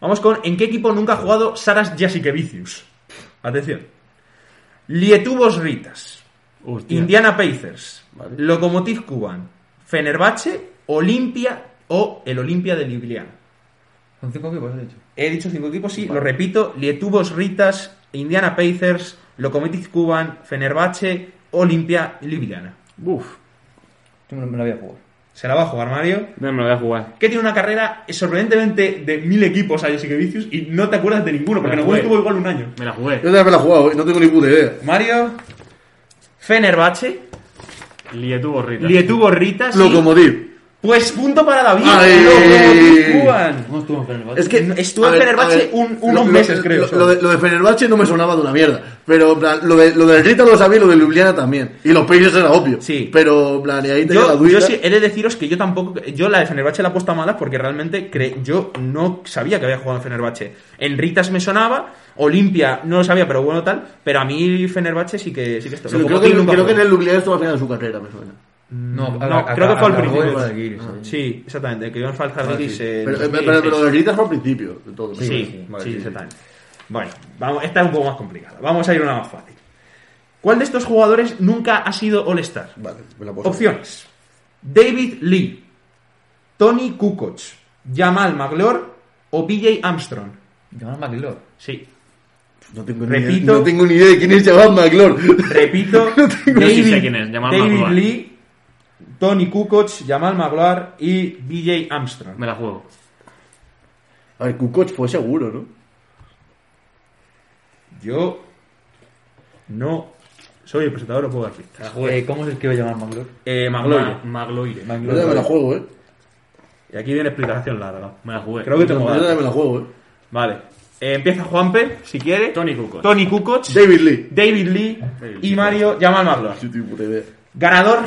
Vamos con ¿en qué equipo nunca ha jugado Saras Jasikevicius? Atención. Lietuvos Ritas, Hostia. Indiana Pacers, Vale. Lokomotiv Kuban, Fenerbahce, Olimpia o el Olimpia de Ljubljana. Son cinco equipos, has dicho. He dicho cinco equipos, sí, lo repito. Lietuvos Ritas, Indiana Pacers, Lokomotiv Kuban, Fenerbahce, Olimpia Ljubljana. Uf. Yo me, me la voy a jugar. Se la va a jugar Mario. No me lo voy a jugar. Que tiene una carrera sorprendentemente de mil equipos a Jessica Vicious y no te acuerdas de ninguno, porque Me la en el juego jugué. estuvo igual un año. Me la jugué. Yo también me la he jugado, ¿eh? no tengo ni puta idea. Mario, Fenerbahce, Lietu Borrita. Lietu Gorritas. Locomotiv. Pues punto para David. Ay. ¿Cómo estuvo en Fenerbahce? Es que Estuvo a en ver, Fenerbahce un- unos meses, creo, Lo, solo. lo de, lo de Fenerbahce no me sonaba de una mierda. Pero plan, lo, de, lo del Rita lo sabía y lo de Ljubljana también. Y los Pacers era obvio. Sí. Pero en plan, y ahí la Yo, duda. yo sí he de deciros que yo tampoco. Yo la de Fenerbahce la he puesto a malas porque realmente cre- yo no sabía que había jugado en Fenerbahce. En Ritas me sonaba, Olimpia no lo sabía, pero bueno, tal. Pero a mí Fenerbahce sí que, sí que esto. Sí, creo que, creo que en el Ljubljana estuvo al final de su carrera, me suena. No, No, creo que fue al principio. Guiris, sí. Sí, exactamente. Que yo en Falzardiris. sí. eh, Pero, en pero, pero, 2006. lo del Rita fue al principio de todo. Sí, Sí, sí, vale, sí, sí. exactamente. Bueno, vamos, esta es un poco más complicada. Vamos a ir a una más fácil. ¿Cuál de estos jugadores nunca ha sido All-Star? Vale, me la puedo Opciones: David Lee, Tony Kukoc, Jamal Maglor o BJ Armstrong. Jamal McLeod. Sí, No tengo, ni Repito. idea, no tengo ni idea de quién es Jamal McLeod. repito: sí David, sé quién es, Jamal David. Lee, Tony Kukoc, Jamal Magloire y BJ Armstrong. Me la juego. A ver, Kukoc fue seguro, ¿no? Yo no soy el presentador, no puedo dar pistas. Eh, ¿Cómo se escribe Jamal McLeod? Eh, Magloire. Ma- Magloire. Yo también me la juego, ¿eh? Y aquí viene explicación larga. Me la jugué. Creo que Yo tengo también datos. me la juego, ¿eh? Vale. Eh, empieza Juanpe, si quiere. Tony Kukoc. Tony Kukoc. David Lee. David Lee y Mario Magloire. Yo puta idea. Ganador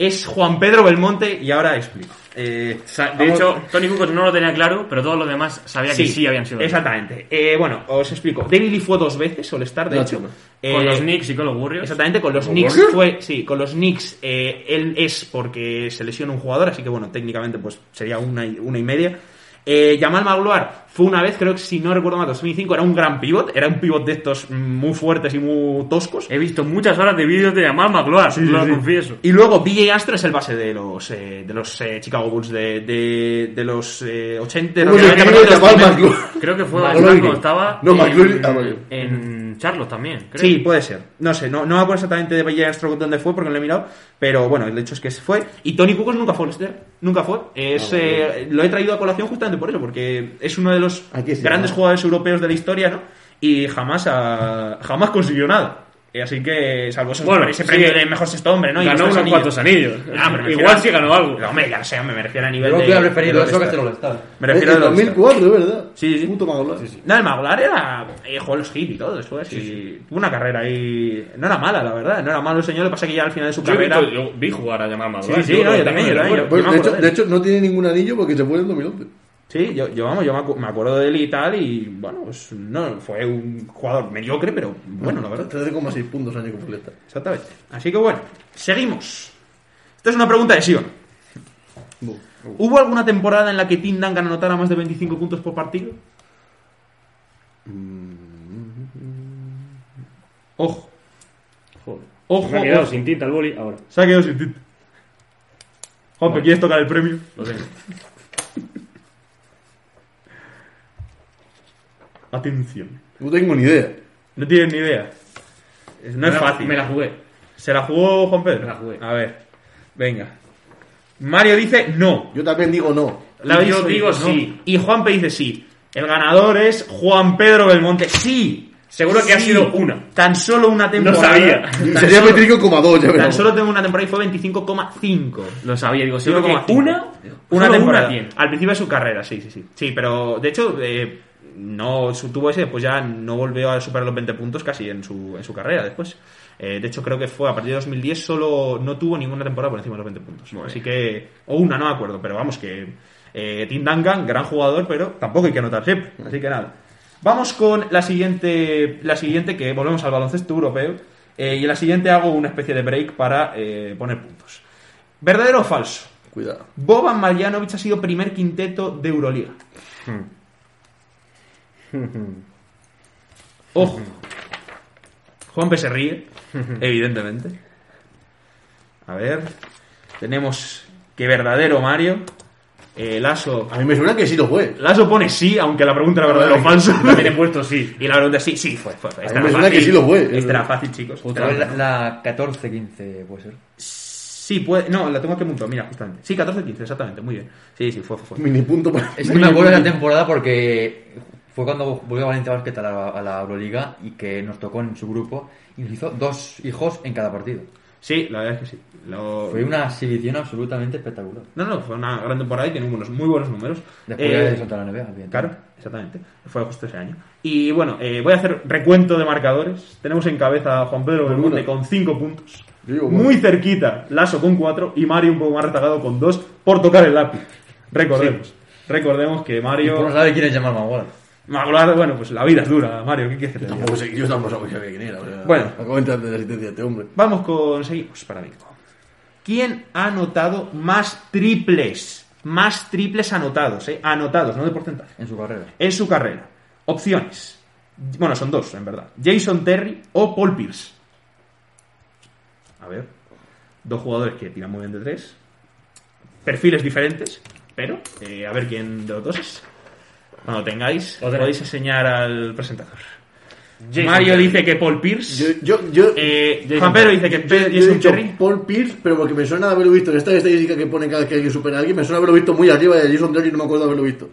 es Juan Pedro Belmonte y ahora explico. Eh, De vamos- hecho, Tony Kukoc no lo tenía claro, pero todos los demás sabía que sí habían sido. Exactamente. Eh, bueno, os explico. David Lee fue dos veces All-Star, de No, hecho. Eh, Con los Knicks y con los Warriors. Exactamente, con los Knicks Warriors? fue, sí, con los Knicks eh, él es porque se lesiona un jugador, así que bueno, técnicamente pues sería una y, una y media. Eh, Jamal Magloire fue una vez, creo que si no recuerdo mal, 2005, era un gran pivot, era un pivot de estos muy fuertes y muy toscos. He visto muchas horas de vídeos de Jamal Magloire, lo confieso. Y luego BJ Astro es el base de los eh, de los eh, Chicago Bulls de, de, de los eh, 80, ¿Cómo se 90, escribe de los Jamal primeros. McLeod? Creo que fue Magloire. cuando estaba No, en, ah, en Charlotte también. Creo. Sí, puede ser. No sé, no, no me acuerdo exactamente de Bayer Stroke dónde fue porque no lo he mirado, pero bueno, el hecho es que se fue. Y Tony Kukoc nunca fue All-Star, nunca fue. Es, eh, lo he traído a colación justamente por eso, porque es uno de los Aquí sí, grandes ¿no? jugadores europeos de la historia, ¿no? Y jamás, ha- jamás consiguió nada. Y así que, salvo esos- Bueno, ese sí. premio de mejor sexto hombre, ¿no? Y Ganó unos anillos. cuantos anillos. Ah, pero me Igual a- sí ganó algo. Pero, hombre, ya sé, me refiero a Yo nivel creo de. hubiera preferido eso que All-Star. Me refiero en al All-Star. 2004, ¿de verdad? Sí, sí. Puto Magloire. No, el Maglar era. Eh, jugó los hits y todo después. y Tuvo una carrera ahí. No era mala, la verdad. No era malo el señor. Lo que pasa es que ya al final de su Yo, carrera. visto- yo vi jugar a Jamal Magloire. Sí, sí, no, yo también, yo también, yo- Pues, de, acuerdo hecho, de hecho, no tiene ningún anillo porque se fue en 2011. Sí, yo, yo vamos, yo me, acu- me acuerdo de él y tal. Y bueno, pues no, fue un jugador mediocre, pero bueno, la verdad. 13,6 puntos año completo. Exactamente. Así que bueno, seguimos. Esta es una pregunta de Sion. ¿Hubo alguna temporada en la que Tim Duncan anotara más de 25 puntos por partido? Ojo. Joder. Ojo, Me ha quedado ojo. sin tinta el boli ahora. Se ha quedado sin tinta. Juanpe, ¿quieres tocar el premio? Lo tengo. Atención. No tengo ni idea. No tienes ni idea. Es- No Me es la- fácil. Me la jugué. ¿Se la jugó Juan Pedro? Me la jugué. A ver. Venga. Mario dice no. Yo también digo no. La Yo digo no. sí. Y Juanpe dice sí. El ganador es Juan Pedro Belmonte. Sí. Seguro que ha sido una. Tan solo una temporada. sabía. Tan Sería solo- 25,2, ya Tan verás. solo tengo una temporada y fue 25,5. Lo sabía, digo, seguro que 5,5. una. Una temporada. tiene. Al principio de su carrera, sí, sí, sí. Sí, pero de hecho, eh, no tuvo ese, después ya no volvió a superar los 20 puntos casi en su, en su carrera después. Eh, de hecho, creo que fue a partir de 2010 solo no tuvo ninguna temporada por encima de los 20 puntos. Así que, o una, no me acuerdo, pero vamos, que eh, Tim Duncan, gran jugador, pero tampoco hay que anotar siempre. Así que nada. Vamos con la siguiente, la siguiente que volvemos al baloncesto europeo. eh, y en la siguiente hago una especie de break para eh, poner puntos. ¿Verdadero o falso? Cuidado. Boban Marjanovic ha sido primer quinteto de Euroliga. Ojo. Juanpe se ríe, evidentemente. A ver. Tenemos que verdadero Mario. Eh, Lasso. A mí me suena que sí lo fue. Lasso pone sí, aunque la pregunta era verdadero o falso. También he puesto sí. Y la pregunta es sí, sí, fue. fue, fue. A mí me suena que sí lo fue. Esta era fácil, chicos. Pero la, la 14-15 puede ser. Sí, puede. No, la tengo aquí apuntado, mira, justamente. Sí, 14-15, exactamente, muy bien. Sí, sí, fue, fue. fue. Mini punto para... Es que me acuerdo de la temporada porque fue cuando volvió Valencia Basket a la, a la Euroliga y que nos tocó en su grupo y nos hizo dos hijos en cada partido. Sí, la verdad es que sí. Lo- Fue una exhibición absolutamente espectacular. No, no, fue una gran temporada y tiene buenos, muy buenos números. Después Eh, de soltar la NBA, evidentemente. Claro, exactamente. Fue justo ese año. Y bueno, eh, voy a hacer recuento de marcadores. Tenemos en cabeza a Juan Pedro Belmonte con 5 puntos. Digo, bueno. Muy cerquita, Lasso con 4 y Mario un poco más retagado con 2 por tocar el lápiz. Recordemos. Recordemos que Y por no Mario... saber quién es Jamal Bueno, pues la vida es dura, Mario. ¿Qué quieres que te diga? Tampoco sé, yo tampoco sabía quién era. o sea, Bueno. Acabo de entrar de la asistencia de este hombre. Vamos con... Seguimos para mí. ¿Quién ha anotado más triples? Más triples anotados, ¿eh? Anotados, no de porcentaje. En su carrera. en su carrera. Opciones. Bueno, son dos, en verdad. Jason Terry o Paul Pierce. A ver. Dos jugadores que tiran muy bien de tres. Perfiles diferentes, pero eh, a ver quién de los dos es. Cuando tengáis, podéis enseñar al presentador. Jason Mario dice que Paul Pierce. Yo, yo, yo, eh, Juan Pedro dice que yo- yo he dicho Terry. Paul Pierce, pero porque me suena de haberlo visto en esta estadística que pone cada vez que alguien supera a alguien, me suena haberlo visto muy arriba de Jason Terry y no me acuerdo de haberlo visto.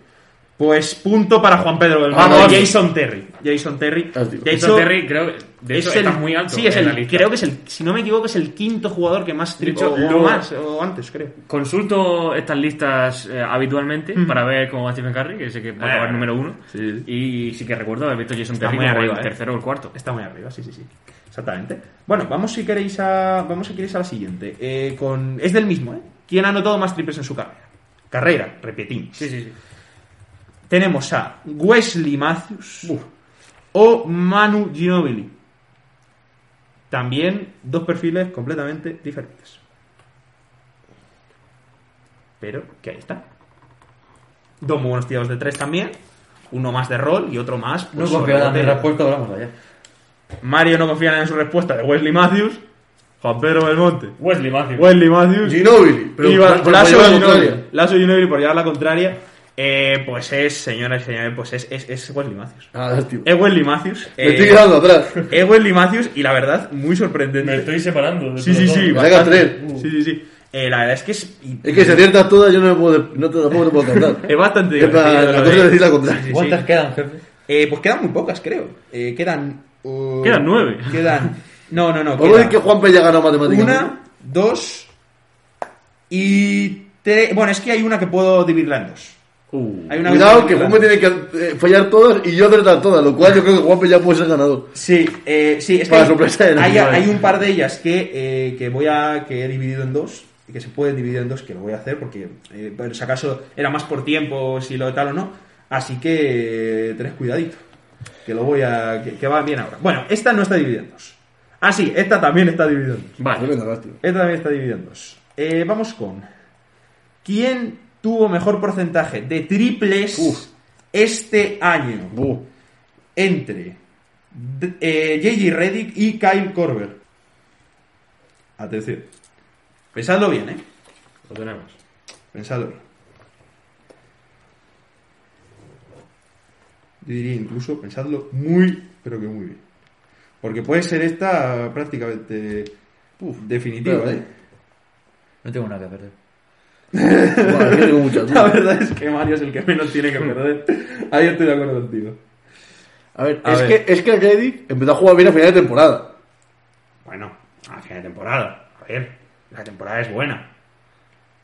Pues punto para Juan Pedro. Vamos. Jason Terry. Jason Terry. Ah, Jason hecho, Terry, creo que de hecho, es el, está muy alto. Sí, es en la el, lista. creo que es el, si no me equivoco, es el quinto jugador que más De triple hecho, o, más, o antes, creo. Consulto estas listas eh, habitualmente para ver cómo va Stephen Curry, que sé que va a acabar Eh, número uno. sí. Y sí que recuerdo haber visto Jason Está Terry muy como arriba, el eh. tercero o el cuarto. Está muy arriba, sí, sí, sí. Exactamente. Bueno, vamos si queréis a, vamos si queréis a la siguiente. Eh, con, es del mismo, ¿eh? ¿Quién ha anotado más triples en su carrera? Carrera, repetimos. Sí, sí, sí. Tenemos a Wesley Matthews o Manu Ginobili. También dos perfiles completamente diferentes. Pero que ahí está. Dos muy buenos tiros de tres también. Uno más de rol y otro más. No pues, confío en sobre mi respuesta, hablamos allá. Mario no confía en su respuesta de Wesley Matthews. Juan Pedro Belmonte. Wesley Matthews. Wesley Matthews. Ginobili, pero y va- por- por Lasso llevar la Ginobili. Lasso Ginobili por llevar la contraria. Eh, pues es, señoras y señores, pues es, es, es Wesley Matthews. Ah, lástima. Es Wesley Matthews. Me eh, estoy quedando atrás. es Wesley Matthews y la verdad, muy sorprendente. Me estoy separando. de Sí, sí, sí. Me bastante. tres. Sí, sí, sí. Eh, la verdad es que es, Es que si aciertas todas, yo no me puedo, no te, tampoco te puedo cantar. es bastante Es para- divertido, la cosa de- es decir la contraria. Sí, sí, ¿Cuántas quedan, jefe? Eh, pues quedan muy pocas, creo. Eh, quedan. uh, Quedan nueve. Quedan. No, no, no. Vamos a ver que Juanpe ya ganó matemáticamente. Una, dos y tres. Bueno, es que hay una que puedo dividirla en dos. Uh, Hay una Cuidado que Juanpe en tiene que eh, fallar todas y yo acertar todas, lo cual yo creo que Juanpe ya puede ser ganador. Sí, eh, sí, es que Para hay, sorpresa de hay, nadie. hay un par de ellas que, eh, que voy a que he dividido en dos y que se pueden dividir en dos que lo voy a hacer porque eh, por si acaso era más por tiempo si lo tal o no así que eh, tened cuidadito que lo voy a que, que va bien ahora bueno esta no está dividida en dos ah sí esta también está dividida en dos vale. Tremenda lástima. Esta también está dividida en dos. Eh, vamos con. ¿Quién tuvo mejor porcentaje de triples Uf. este año? Entre eh, JJ Reddick y Kyle Korver. Atención. Pensadlo bien, ¿eh? Lo tenemos. Pensadlo bien. Yo diría incluso, pensadlo muy, pero que muy bien. Porque puede ser esta prácticamente uf, definitiva, Espérate. ¿eh? No tengo nada que perder. Vale, yo tengo muchas La dudas. verdad es que Mario es el que menos tiene que perder. Ahí estoy de acuerdo contigo. A ver, A es, ver. Que, es que Reddick empezó a jugar bien a final de temporada. Bueno, a final de temporada. A ver, la temporada es buena.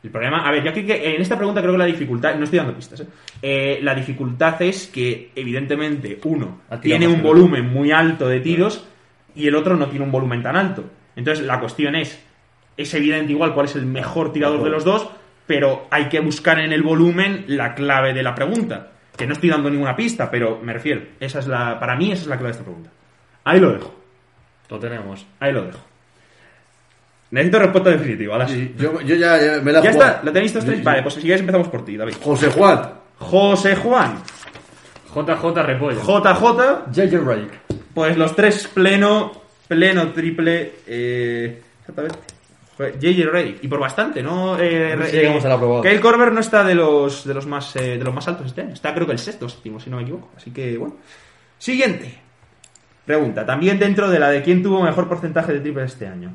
El problema, a ver, yo aquí que en esta pregunta creo que la dificultad, no estoy dando pistas, ¿eh? Eh, la dificultad es que evidentemente uno Ha tirado tiene más un que volumen muy alto de tiros y el otro no tiene un volumen tan alto. Entonces la cuestión es, es evidente igual cuál es el mejor tirador de los dos, pero hay que buscar en el volumen la clave de la pregunta. Que no estoy dando ninguna pista, pero me refiero, esa es la, para mí esa es la clave de esta pregunta. Ahí lo dejo. Lo tenemos. Ahí lo dejo. Necesito respuesta definitiva. ahora sí. Yo, yo ya, ya me la he ¿Ya jugado. está? ¿Lo tenéis todos tres? Sí, Vale, sí. pues si quieres empezamos por ti, David. José Juan. José Juan. JJ Repollo. JJ. JJ Redick. Pues los tres pleno, pleno, triple. Eh, exactamente. JJ Reddick. Y por bastante, ¿no? Eh, si llegamos a la. Kyle Korver no está de los, de los más eh, de los más altos este año. Está creo que el sexto, séptimo, si no me equivoco. Así que, bueno. Siguiente. Pregunta. También dentro de la de quién tuvo mejor porcentaje de triple este año.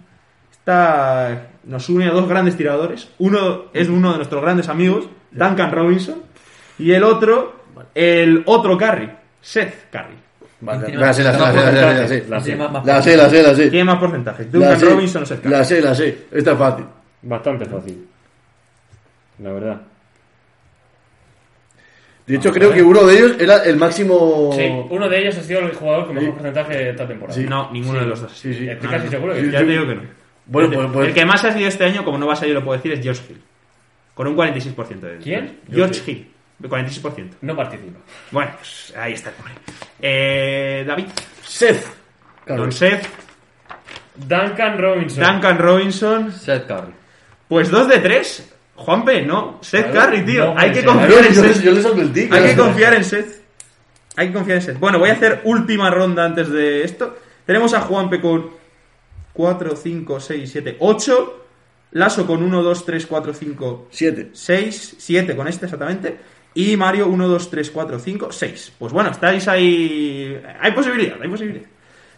Está, nos une a dos grandes tiradores. Uno es uno de nuestros grandes amigos, Duncan Robinson, y el otro, el otro Curry, Seth Curry. Vale, la sé, la sé, la sé, la sé, la porcentaje. sé. La sé. Tiene más- porcentaje. Duncan Robinson Curry. La sé, la sé. Esta es fácil. Bastante fácil. La verdad. De hecho, creo que uno de ellos era el máximo. Sí, uno de ellos ha sido el jugador con mejor porcentaje de esta temporada. No, ninguno de los dos. Sí, sí. Estoy casi seguro que. Ya te digo que no. Bueno, el, pues, pues- el que más ha sido este año, como no va a ser yo lo puedo decir, es George Hill. Con un 46% de ¿Quién? George Hill. De 46%. No participa. Bueno, pues ahí está el hombre. Eh, David. Seth. Don Seth. Duncan Robinson. Duncan Robinson. Seth Curry. Pues 2 de 3. Juanpe, no. Seth Claro, Curry, tío. no Hay que confiar en yo, les, Seth. yo les advertí. Hay que confiar en Seth. Hay que confiar en Seth. Bueno, voy a hacer última ronda antes de esto. Tenemos a Juanpe con 4, 5, 6, 7, 8. Lasso con 1, 2, 3, 4, 5, Siete. 6, 7 con este exactamente. Y Mario 1, 2, 3, 4, 5, 6. Pues bueno, estáis ahí. Hay posibilidad, hay posibilidad.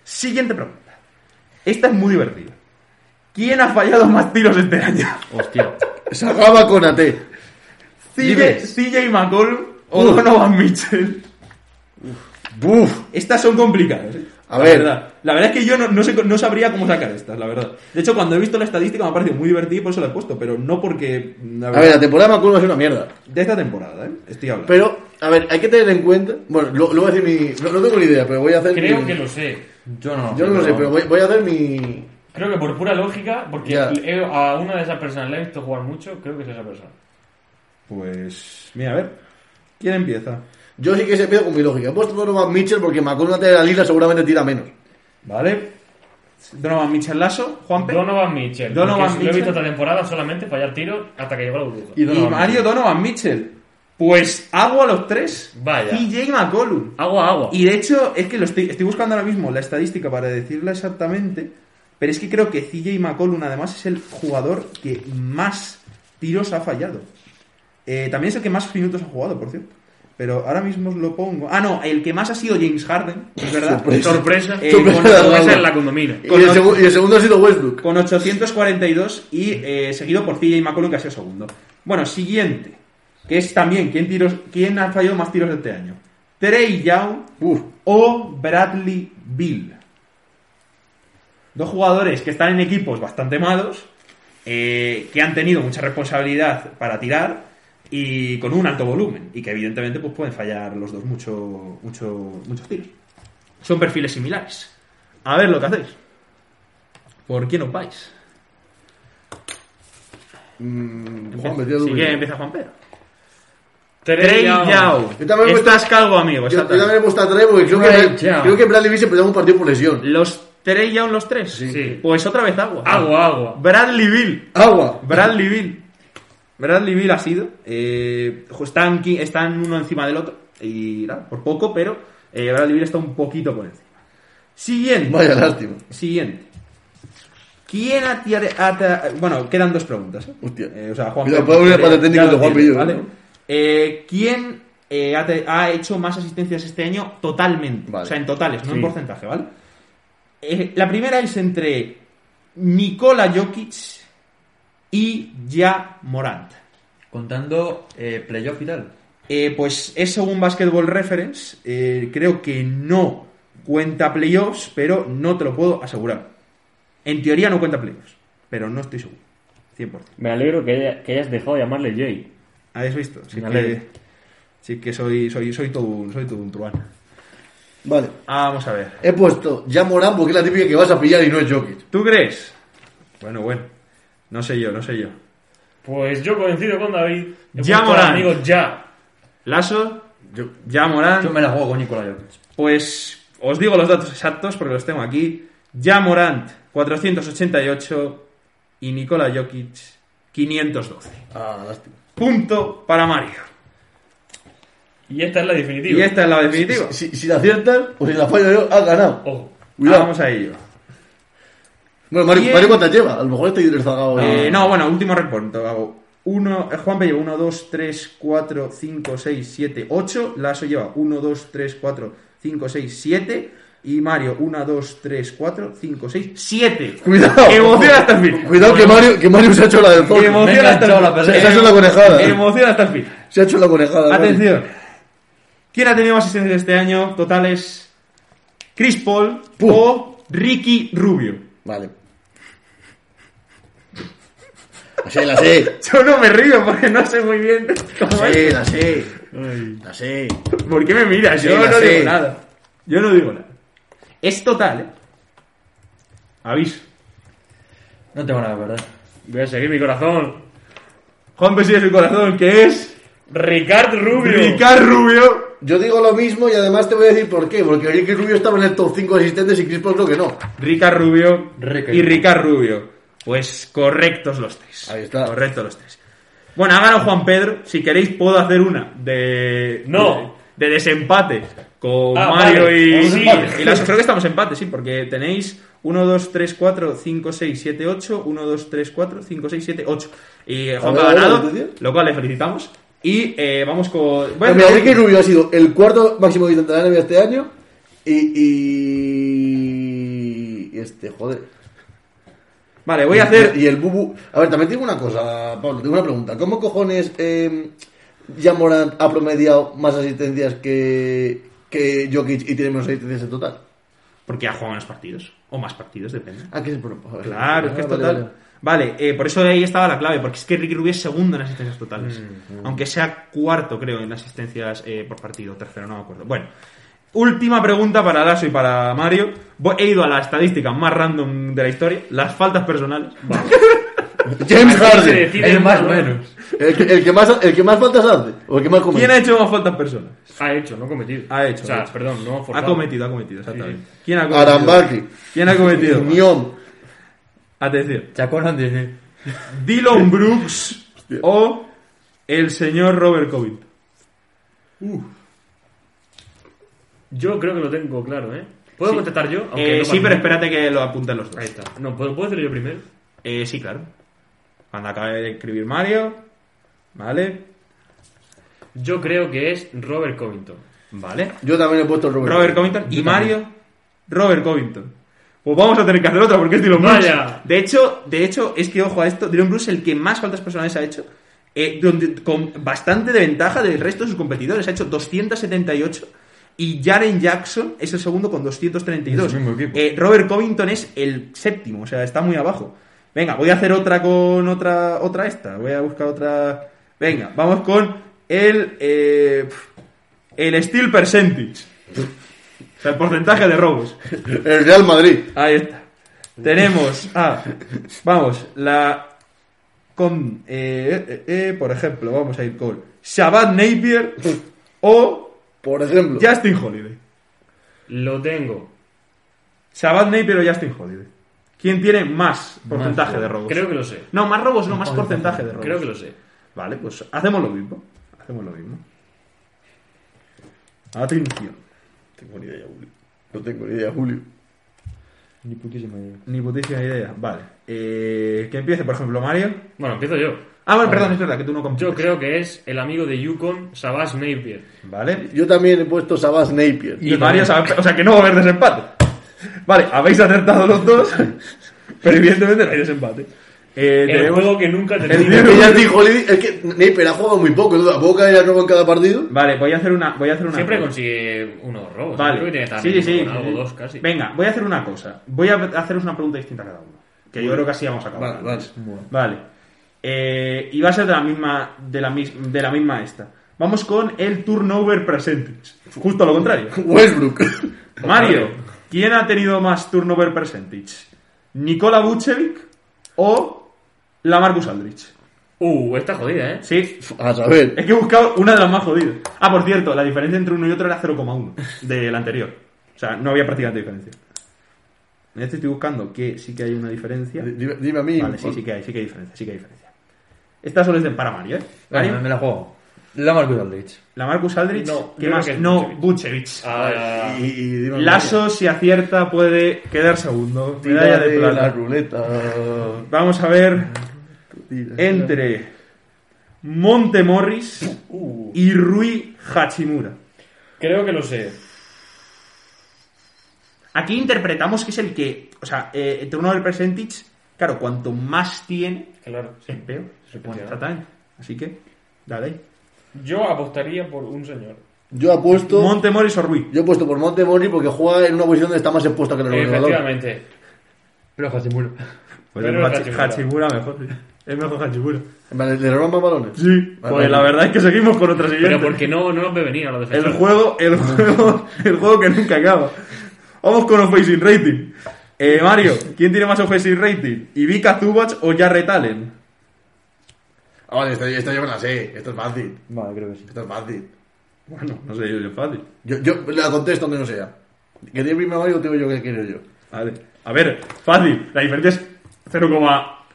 Siguiente pregunta. Esta es muy divertida. ¿Quién ha fallado más tiros este año? Hostia. Sacaba con AT. CJ, Dime. CJ McCollum o Uf. Donovan Mitchell. Buf. Estas son complicadas. ¿eh? A la ver. Verdad. La verdad es que yo no, no, sé, no sabría cómo sacar estas, la verdad. De hecho, cuando he visto la estadística me ha parecido muy divertido y por eso la he puesto, pero no porque. La A verdad, ver, la temporada de a ser una mierda. de esta temporada, ¿eh? Estoy hablando. Pero, a ver, hay que tener en cuenta. Bueno, lo, lo voy a decir mi. No, no tengo ni idea, pero voy a hacer. Creo mi- que lo sé. Yo no. Yo no lo sé, pero voy, voy a hacer mi. Creo que por pura lógica, porque he- a una de esas personas le he visto jugar mucho, creo que es esa persona. Pues. Mira, a ver. ¿Quién empieza? Yo sí que se pido con mi lógica. He puesto Donovan Mitchell porque McCollum de la liga seguramente tira menos. ¿Vale? Donovan Mitchell Lasso, Juanpe. Donovan Mitchell. Donovan porque Lo he Mitchell. visto esta temporada solamente fallar tiros hasta que llegó la burbuja. Y y Donovan Mario Mitchell. Donovan Mitchell. Pues hago a los tres. Vaya. CJ McCollum. Agua, agua. Y de hecho, es que lo estoy, estoy buscando ahora mismo la estadística para decirla exactamente, pero es que creo que CJ McCollum además es el jugador que más tiros ha fallado. Eh, también es el que más minutos ha jugado, por cierto. Pero ahora mismo os lo pongo. Ah, no, el que más ha sido James Harden, es verdad. Sorpresa. Sorpresa. Eh, Sorpresa con, de la condomina. Y Con el, y segundo ha sido Westbrook. con 842 y eh, seguido por CJ McCollum que ha sido segundo. Bueno, siguiente, que es también quién tiros, quién ha fallado más tiros este año. Trey Young Uf. o Bradley Bill. Dos jugadores que están en equipos bastante malos, eh, que han tenido mucha responsabilidad para tirar y con un alto volumen y que evidentemente pues pueden fallar los dos mucho, mucho, muchos tiros. Son perfiles similares. A ver lo que hacéis. ¿Por quién os vais? Mm, Juan, me tira Si duro. quiere empieza Juan Pedro. Trey me Estás calvo, amigo. Yo, yo también he puesto a Trey porque creo que, creo que Bradley Beal se perdió un partido por lesión. ¿Los Trey Young los tres? Sí. Pues otra vez agua. Agua, agua. Bradley Bill. Agua. Bradley Bill. Bradley Bill ha sido. eh, están, están uno encima del otro. Y nada, por poco, pero eh, Bradley Bill está un poquito por encima. Siguiente. Vaya lástima. Siguiente. ¿Quién ha tirado- Bueno, quedan dos preguntas. ¿eh? Hostia. Eh, o sea, Juan empate técnico ya de Juan tiene, Pillo, ¿vale? ¿no? Eh, ¿Quién eh, ha, hecho más asistencias este año totalmente? Vale. O sea, en totales, no en Sí. porcentaje, ¿vale? Eh, la primera es entre Nikola Jokic y Ja Morant. Contando eh, playoff y tal. Eh, pues es según Basketball Reference. eh, creo que no cuenta playoffs, pero no te lo puedo asegurar. En teoría no cuenta playoffs, pero no estoy seguro. 100%. Me alegro que, haya- que hayas dejado de llamarle Jay. ¿Habéis visto? Sí que, alegro. sí que soy, soy, soy, todo, un, soy todo un truán. Vale. Ah, vamos a ver. He puesto ya Morán porque es la típica que vas a pillar y no es Jokic. ¿Tú crees? Bueno, bueno. No sé yo, no sé yo. Pues yo coincido con David. He Ya puesto al Morant. amigo ya. Lasso, Ya Morán. Yo me la juego con Nikola Jokic. Pues os digo los datos exactos porque los tengo aquí. Ya Morant, 488 y Nikola Jokic, 512. Ah, lástima. Punto para Mario. Y esta es la definitiva. Y esta es la definitiva. Si, si la aciertas o si la fallo yo, has ganado. Ojo. Cuidado. Vamos a ello. Bueno, Mario. Mario ¿cuántas lleva? A lo mejor estoy rezagado. Eh, no, bueno, último reporto. Hago uno, eh, Juanpe lleva 1, 2, 3, 4, 5, 6, 7, 8. Lasso lleva 1, 2, 3, 4, 5, 6, 7. Y Mario, 1, 2, 3, 4, 5, 6, 7. Cuidado. Emociona hasta el fin. Cuidado que Mario, que Mario se ha hecho la del zorro. Emociona hasta el fin. Se, se ha hecho la conejada. Emociona hasta el fin. Se ha hecho la conejada. Mario. Atención. ¿Quién ha tenido más asistencias este año? Totales. Chris Paul Pum. o Ricky Rubio. Vale. La sé, la sé. Yo no me río porque no sé muy bien cómo La es. sé, la sé. La sé. ¿Por qué me miras? Sí, Yo no sé. digo nada. Yo no digo nada. Es total, ¿eh? Aviso. No tengo nada, ¿verdad? Voy a seguir mi corazón. Juan sigue su corazón, que es Ricard Rubio. Ricard Rubio. Yo digo lo mismo y además te voy a decir por qué. Porque Ricky Rubio estaba en el top 5 de asistentes y Chris Paul creo que no. Ricard Rubio y Ricard Rubio. Pues correctos los tres. Ahí está. Correctos los tres. Bueno, ha ganado Juan Pedro. Si queréis, puedo hacer una de. No. De, de desempate con Ah, Mario vale. y. Sí, y las- creo que estamos empate, sí, porque tenéis 1, 2, 3, 4, 5, 6, 7, 8. 1, 2, 3, 4, 5, 6, 7, 8. Y Juan ha ganado, lo cual le felicitamos. Y eh, vamos con. Bueno, Mira, Ricky Rubio ha sido el cuarto máximo visitante de la NBA este año. Y... y Este, joder. Vale, voy a hacer. Y el Bubu. A ver, también tengo una cosa, Pablo, tengo una pregunta. ¿Cómo cojones eh, Jan Morant ha promediado más asistencias que, que Jokic y tiene menos asistencias en total? Porque ha jugado menos partidos. O más partidos, depende. Ah, que es por... ver. Claro, es que es Ah, vale, total. vale. Vale, eh, por eso ahí estaba la clave, porque es que Ricky Rubio es segundo en asistencias totales. Mm, Aunque sea cuarto, creo, en asistencias eh, por partido, tercero, no me acuerdo. Bueno, última pregunta para Lasso y para Mario. Voy- He ido a la estadística más random de la historia, las faltas personales. James Harden. El más menos. El que, el que más, el que más faltas hace. O el que más comete. ¿Quién ha hecho más faltas personales? Ha hecho, no cometido. Ha hecho, O sea, ha hecho. perdón, no Ha forzado. cometido, ha cometido, exactamente. ¿Quién ha cometido? Aram Barkley. ¿Quién ha cometido? Niom. Atención. Chacón antes. Dylan Brooks o el señor Robert Covington. Yo creo que lo tengo claro, ¿eh? ¿Puedo Sí. contestar yo? Aunque Eh, no sí, pero espérate que lo apunten los dos. Ahí está. No, ¿puedo, ¿puedo hacerlo yo primero? Eh, sí, claro. Cuando acabe de escribir Mario. Vale. Yo creo que es Robert Covington. Vale. Yo también he puesto Robert. Robert Covington. Y Mario. Robert Covington. Pues vamos a tener que hacer otra porque es Dylan Brooks. Vaya. De hecho, de hecho, es que ojo a esto. Dylan Brooks es el que más faltas personales ha hecho. eh, donde, con bastante de ventaja del resto de sus competidores. Ha hecho 278. Y Jaren Jackson es el segundo con 232. Es el mismo equipo. Eh, Robert Covington es el séptimo, o sea, está muy abajo. Venga, voy a hacer otra con otra otra esta. Voy a buscar otra. Venga, vamos con el eh, el steal percentage. O sea, el porcentaje de robos. El Real Madrid. Ahí está. Tenemos a vamos, la con eh, eh, eh, por ejemplo, vamos a ir con Shabbat Napier o Por ejemplo. Justin Holiday. Lo tengo. Shabbat Napier o Justin Holiday. ¿Quién tiene más porcentaje de robos? Creo que lo sé. No, más robos, no, más porcentaje de robos. Creo que lo sé. Vale, pues hacemos lo mismo. Hacemos lo mismo. Atención. No tengo ni idea, Julio. No tengo ni idea, Julio. Ni putísima idea. Ni putísima idea. Vale. Eh, que empiece, por ejemplo, Mario. Bueno, empiezo yo. Ah, bueno, perdón, es verdad que tú no compites. Yo creo que es el amigo de Yukon, Savas Napier. Vale. Yo también he puesto Sabas Napier. Y Mario sabe, o sea que no va a haber desempate. Vale, habéis acertado los dos, pero evidentemente no hay desempate. Eh, El tenemos- juego que nunca El termina. Que ya dijo es que Napier ha jugado muy poco, ¿no? ¿Tampoco cae a robo en cada partido? Vale, voy a hacer una, voy a hacer una Siempre cosa. consigue uno o dos robos. Vale. Creo que tiene que estar sí, sí, con sí, algo, dos casi. Venga, voy a hacer una cosa. Voy a haceros una pregunta distinta a cada uno. Que yo creo que así vamos a acabar. Vale, Vale. Vale. Eh, y va a ser de la misma, de la, mis- de la misma esta. Vamos con el turnover percentage. Justo lo contrario. Westbrook. Mario, ¿quién ha tenido más turnover percentage? ¿Nikola Vucevic o la Marcus Aldrich? Uh, está jodida, ¿eh? Sí, A saber. es que he buscado una de las más jodidas. Ah, por cierto, la diferencia entre uno y otro era 0,1 del anterior. O sea, no había prácticamente diferencia. En este estoy buscando que sí que hay una diferencia. Dime, dime a mí. Vale, sí, sí que hay, sí que hay diferencia, sí que hay diferencia. Esta solo es de para Mario, ¿eh? Vale, Mario, me, me la juego. La Marcus Aldrich. la Marcus Aldrich, No, ¿qué más? que No. Vucevic. Ah, Y, y. Lasso, si acierta, puede quedar segundo. Tira Medalla de plata. la ruleta. Vamos a ver entre Monte Morris y Rui Hachimura. creo que lo sé. Aquí interpretamos que es el que, o sea, eh, el turnover percentage, claro, cuanto más tiene, Claro, sí. es peor. Se supone. Exactamente. Así que, dale ahí. Yo apostaría por un señor. Yo apuesto. Montemoris o Rui. Yo he puesto por Montemori porque juega en una posición donde está más expuesto que en el ordenador. Efectivamente. Pero Hashimura. Pues Pero Hachimura. Hachi- Hachimura mejor. Es mejor Hachimura. Vale, ¿Le roban más balones? Sí, Vale, pues vale. la verdad es que seguimos con otra siguiente. Pero porque no, no nos ve venir a los El defensores. juego, el juego, el juego que nunca acaba. Vamos con offensive rating. Eh, Mario, ¿quién tiene más offensive rating? ¿Ivica Zubac o Jarrett Allen? Ah, vale, esto, esto yo me la sé. Esto es fácil. Vale, creo que sí. Esto es fácil. Bueno, no sé yo, es fácil. Yo, yo la contesto aunque no sea. ¿Quería a Mario o tengo yo que quiero yo? Vale. A ver, fácil. La diferencia es 0,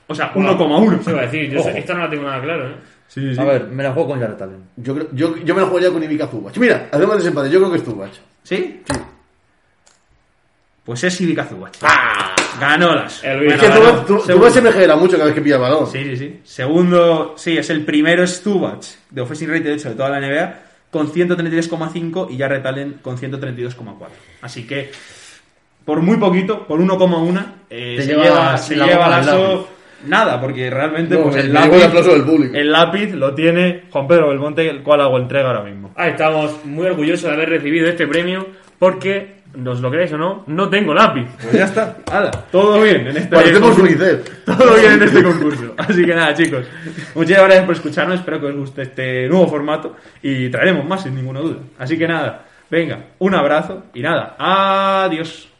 o sea, Bueno, 1,1. Eso iba a decir, yo Ojo. sé- esta no la tengo nada claro, ¿eh? Sí, sí. A ver, me la juego con Jared Allen. Yo, creo, yo, yo me la jugaría con Ivica Zubac. Mira, hacemos desempate. Yo creo que es Zubac. ¿Sí? Pues es Ivica Zubac. Ganólas. El Bueno, es que ganó. Segundo. Zubac se me genera mucho cada vez que pilla el balón. Sí, sí, sí. Segundo, sí, es el primero es Zubac de offensive rate, de hecho, de toda la NBA, con 133,5 y Jarrett Allen con 132,4. Así que, por muy poquito, por 1,1, eh, se lleva lleva, se la lleva nada, porque realmente No, pues, el, lápiz, aplauso del público. el lápiz lo tiene Juan Pedro Belmonte, el cual hago entrega ahora mismo. Ah, estamos muy orgullosos de haber recibido este premio porque, nos lo queréis o no, no tengo lápiz. Pues ya está. Hala, todo bien en este Parecemos. Unicef. Todo bien en este concurso. Así que nada, chicos. Muchas gracias por escucharnos. Espero que os guste este nuevo formato. Y traeremos más, sin ninguna duda. Así que nada, venga, un abrazo y nada, adiós.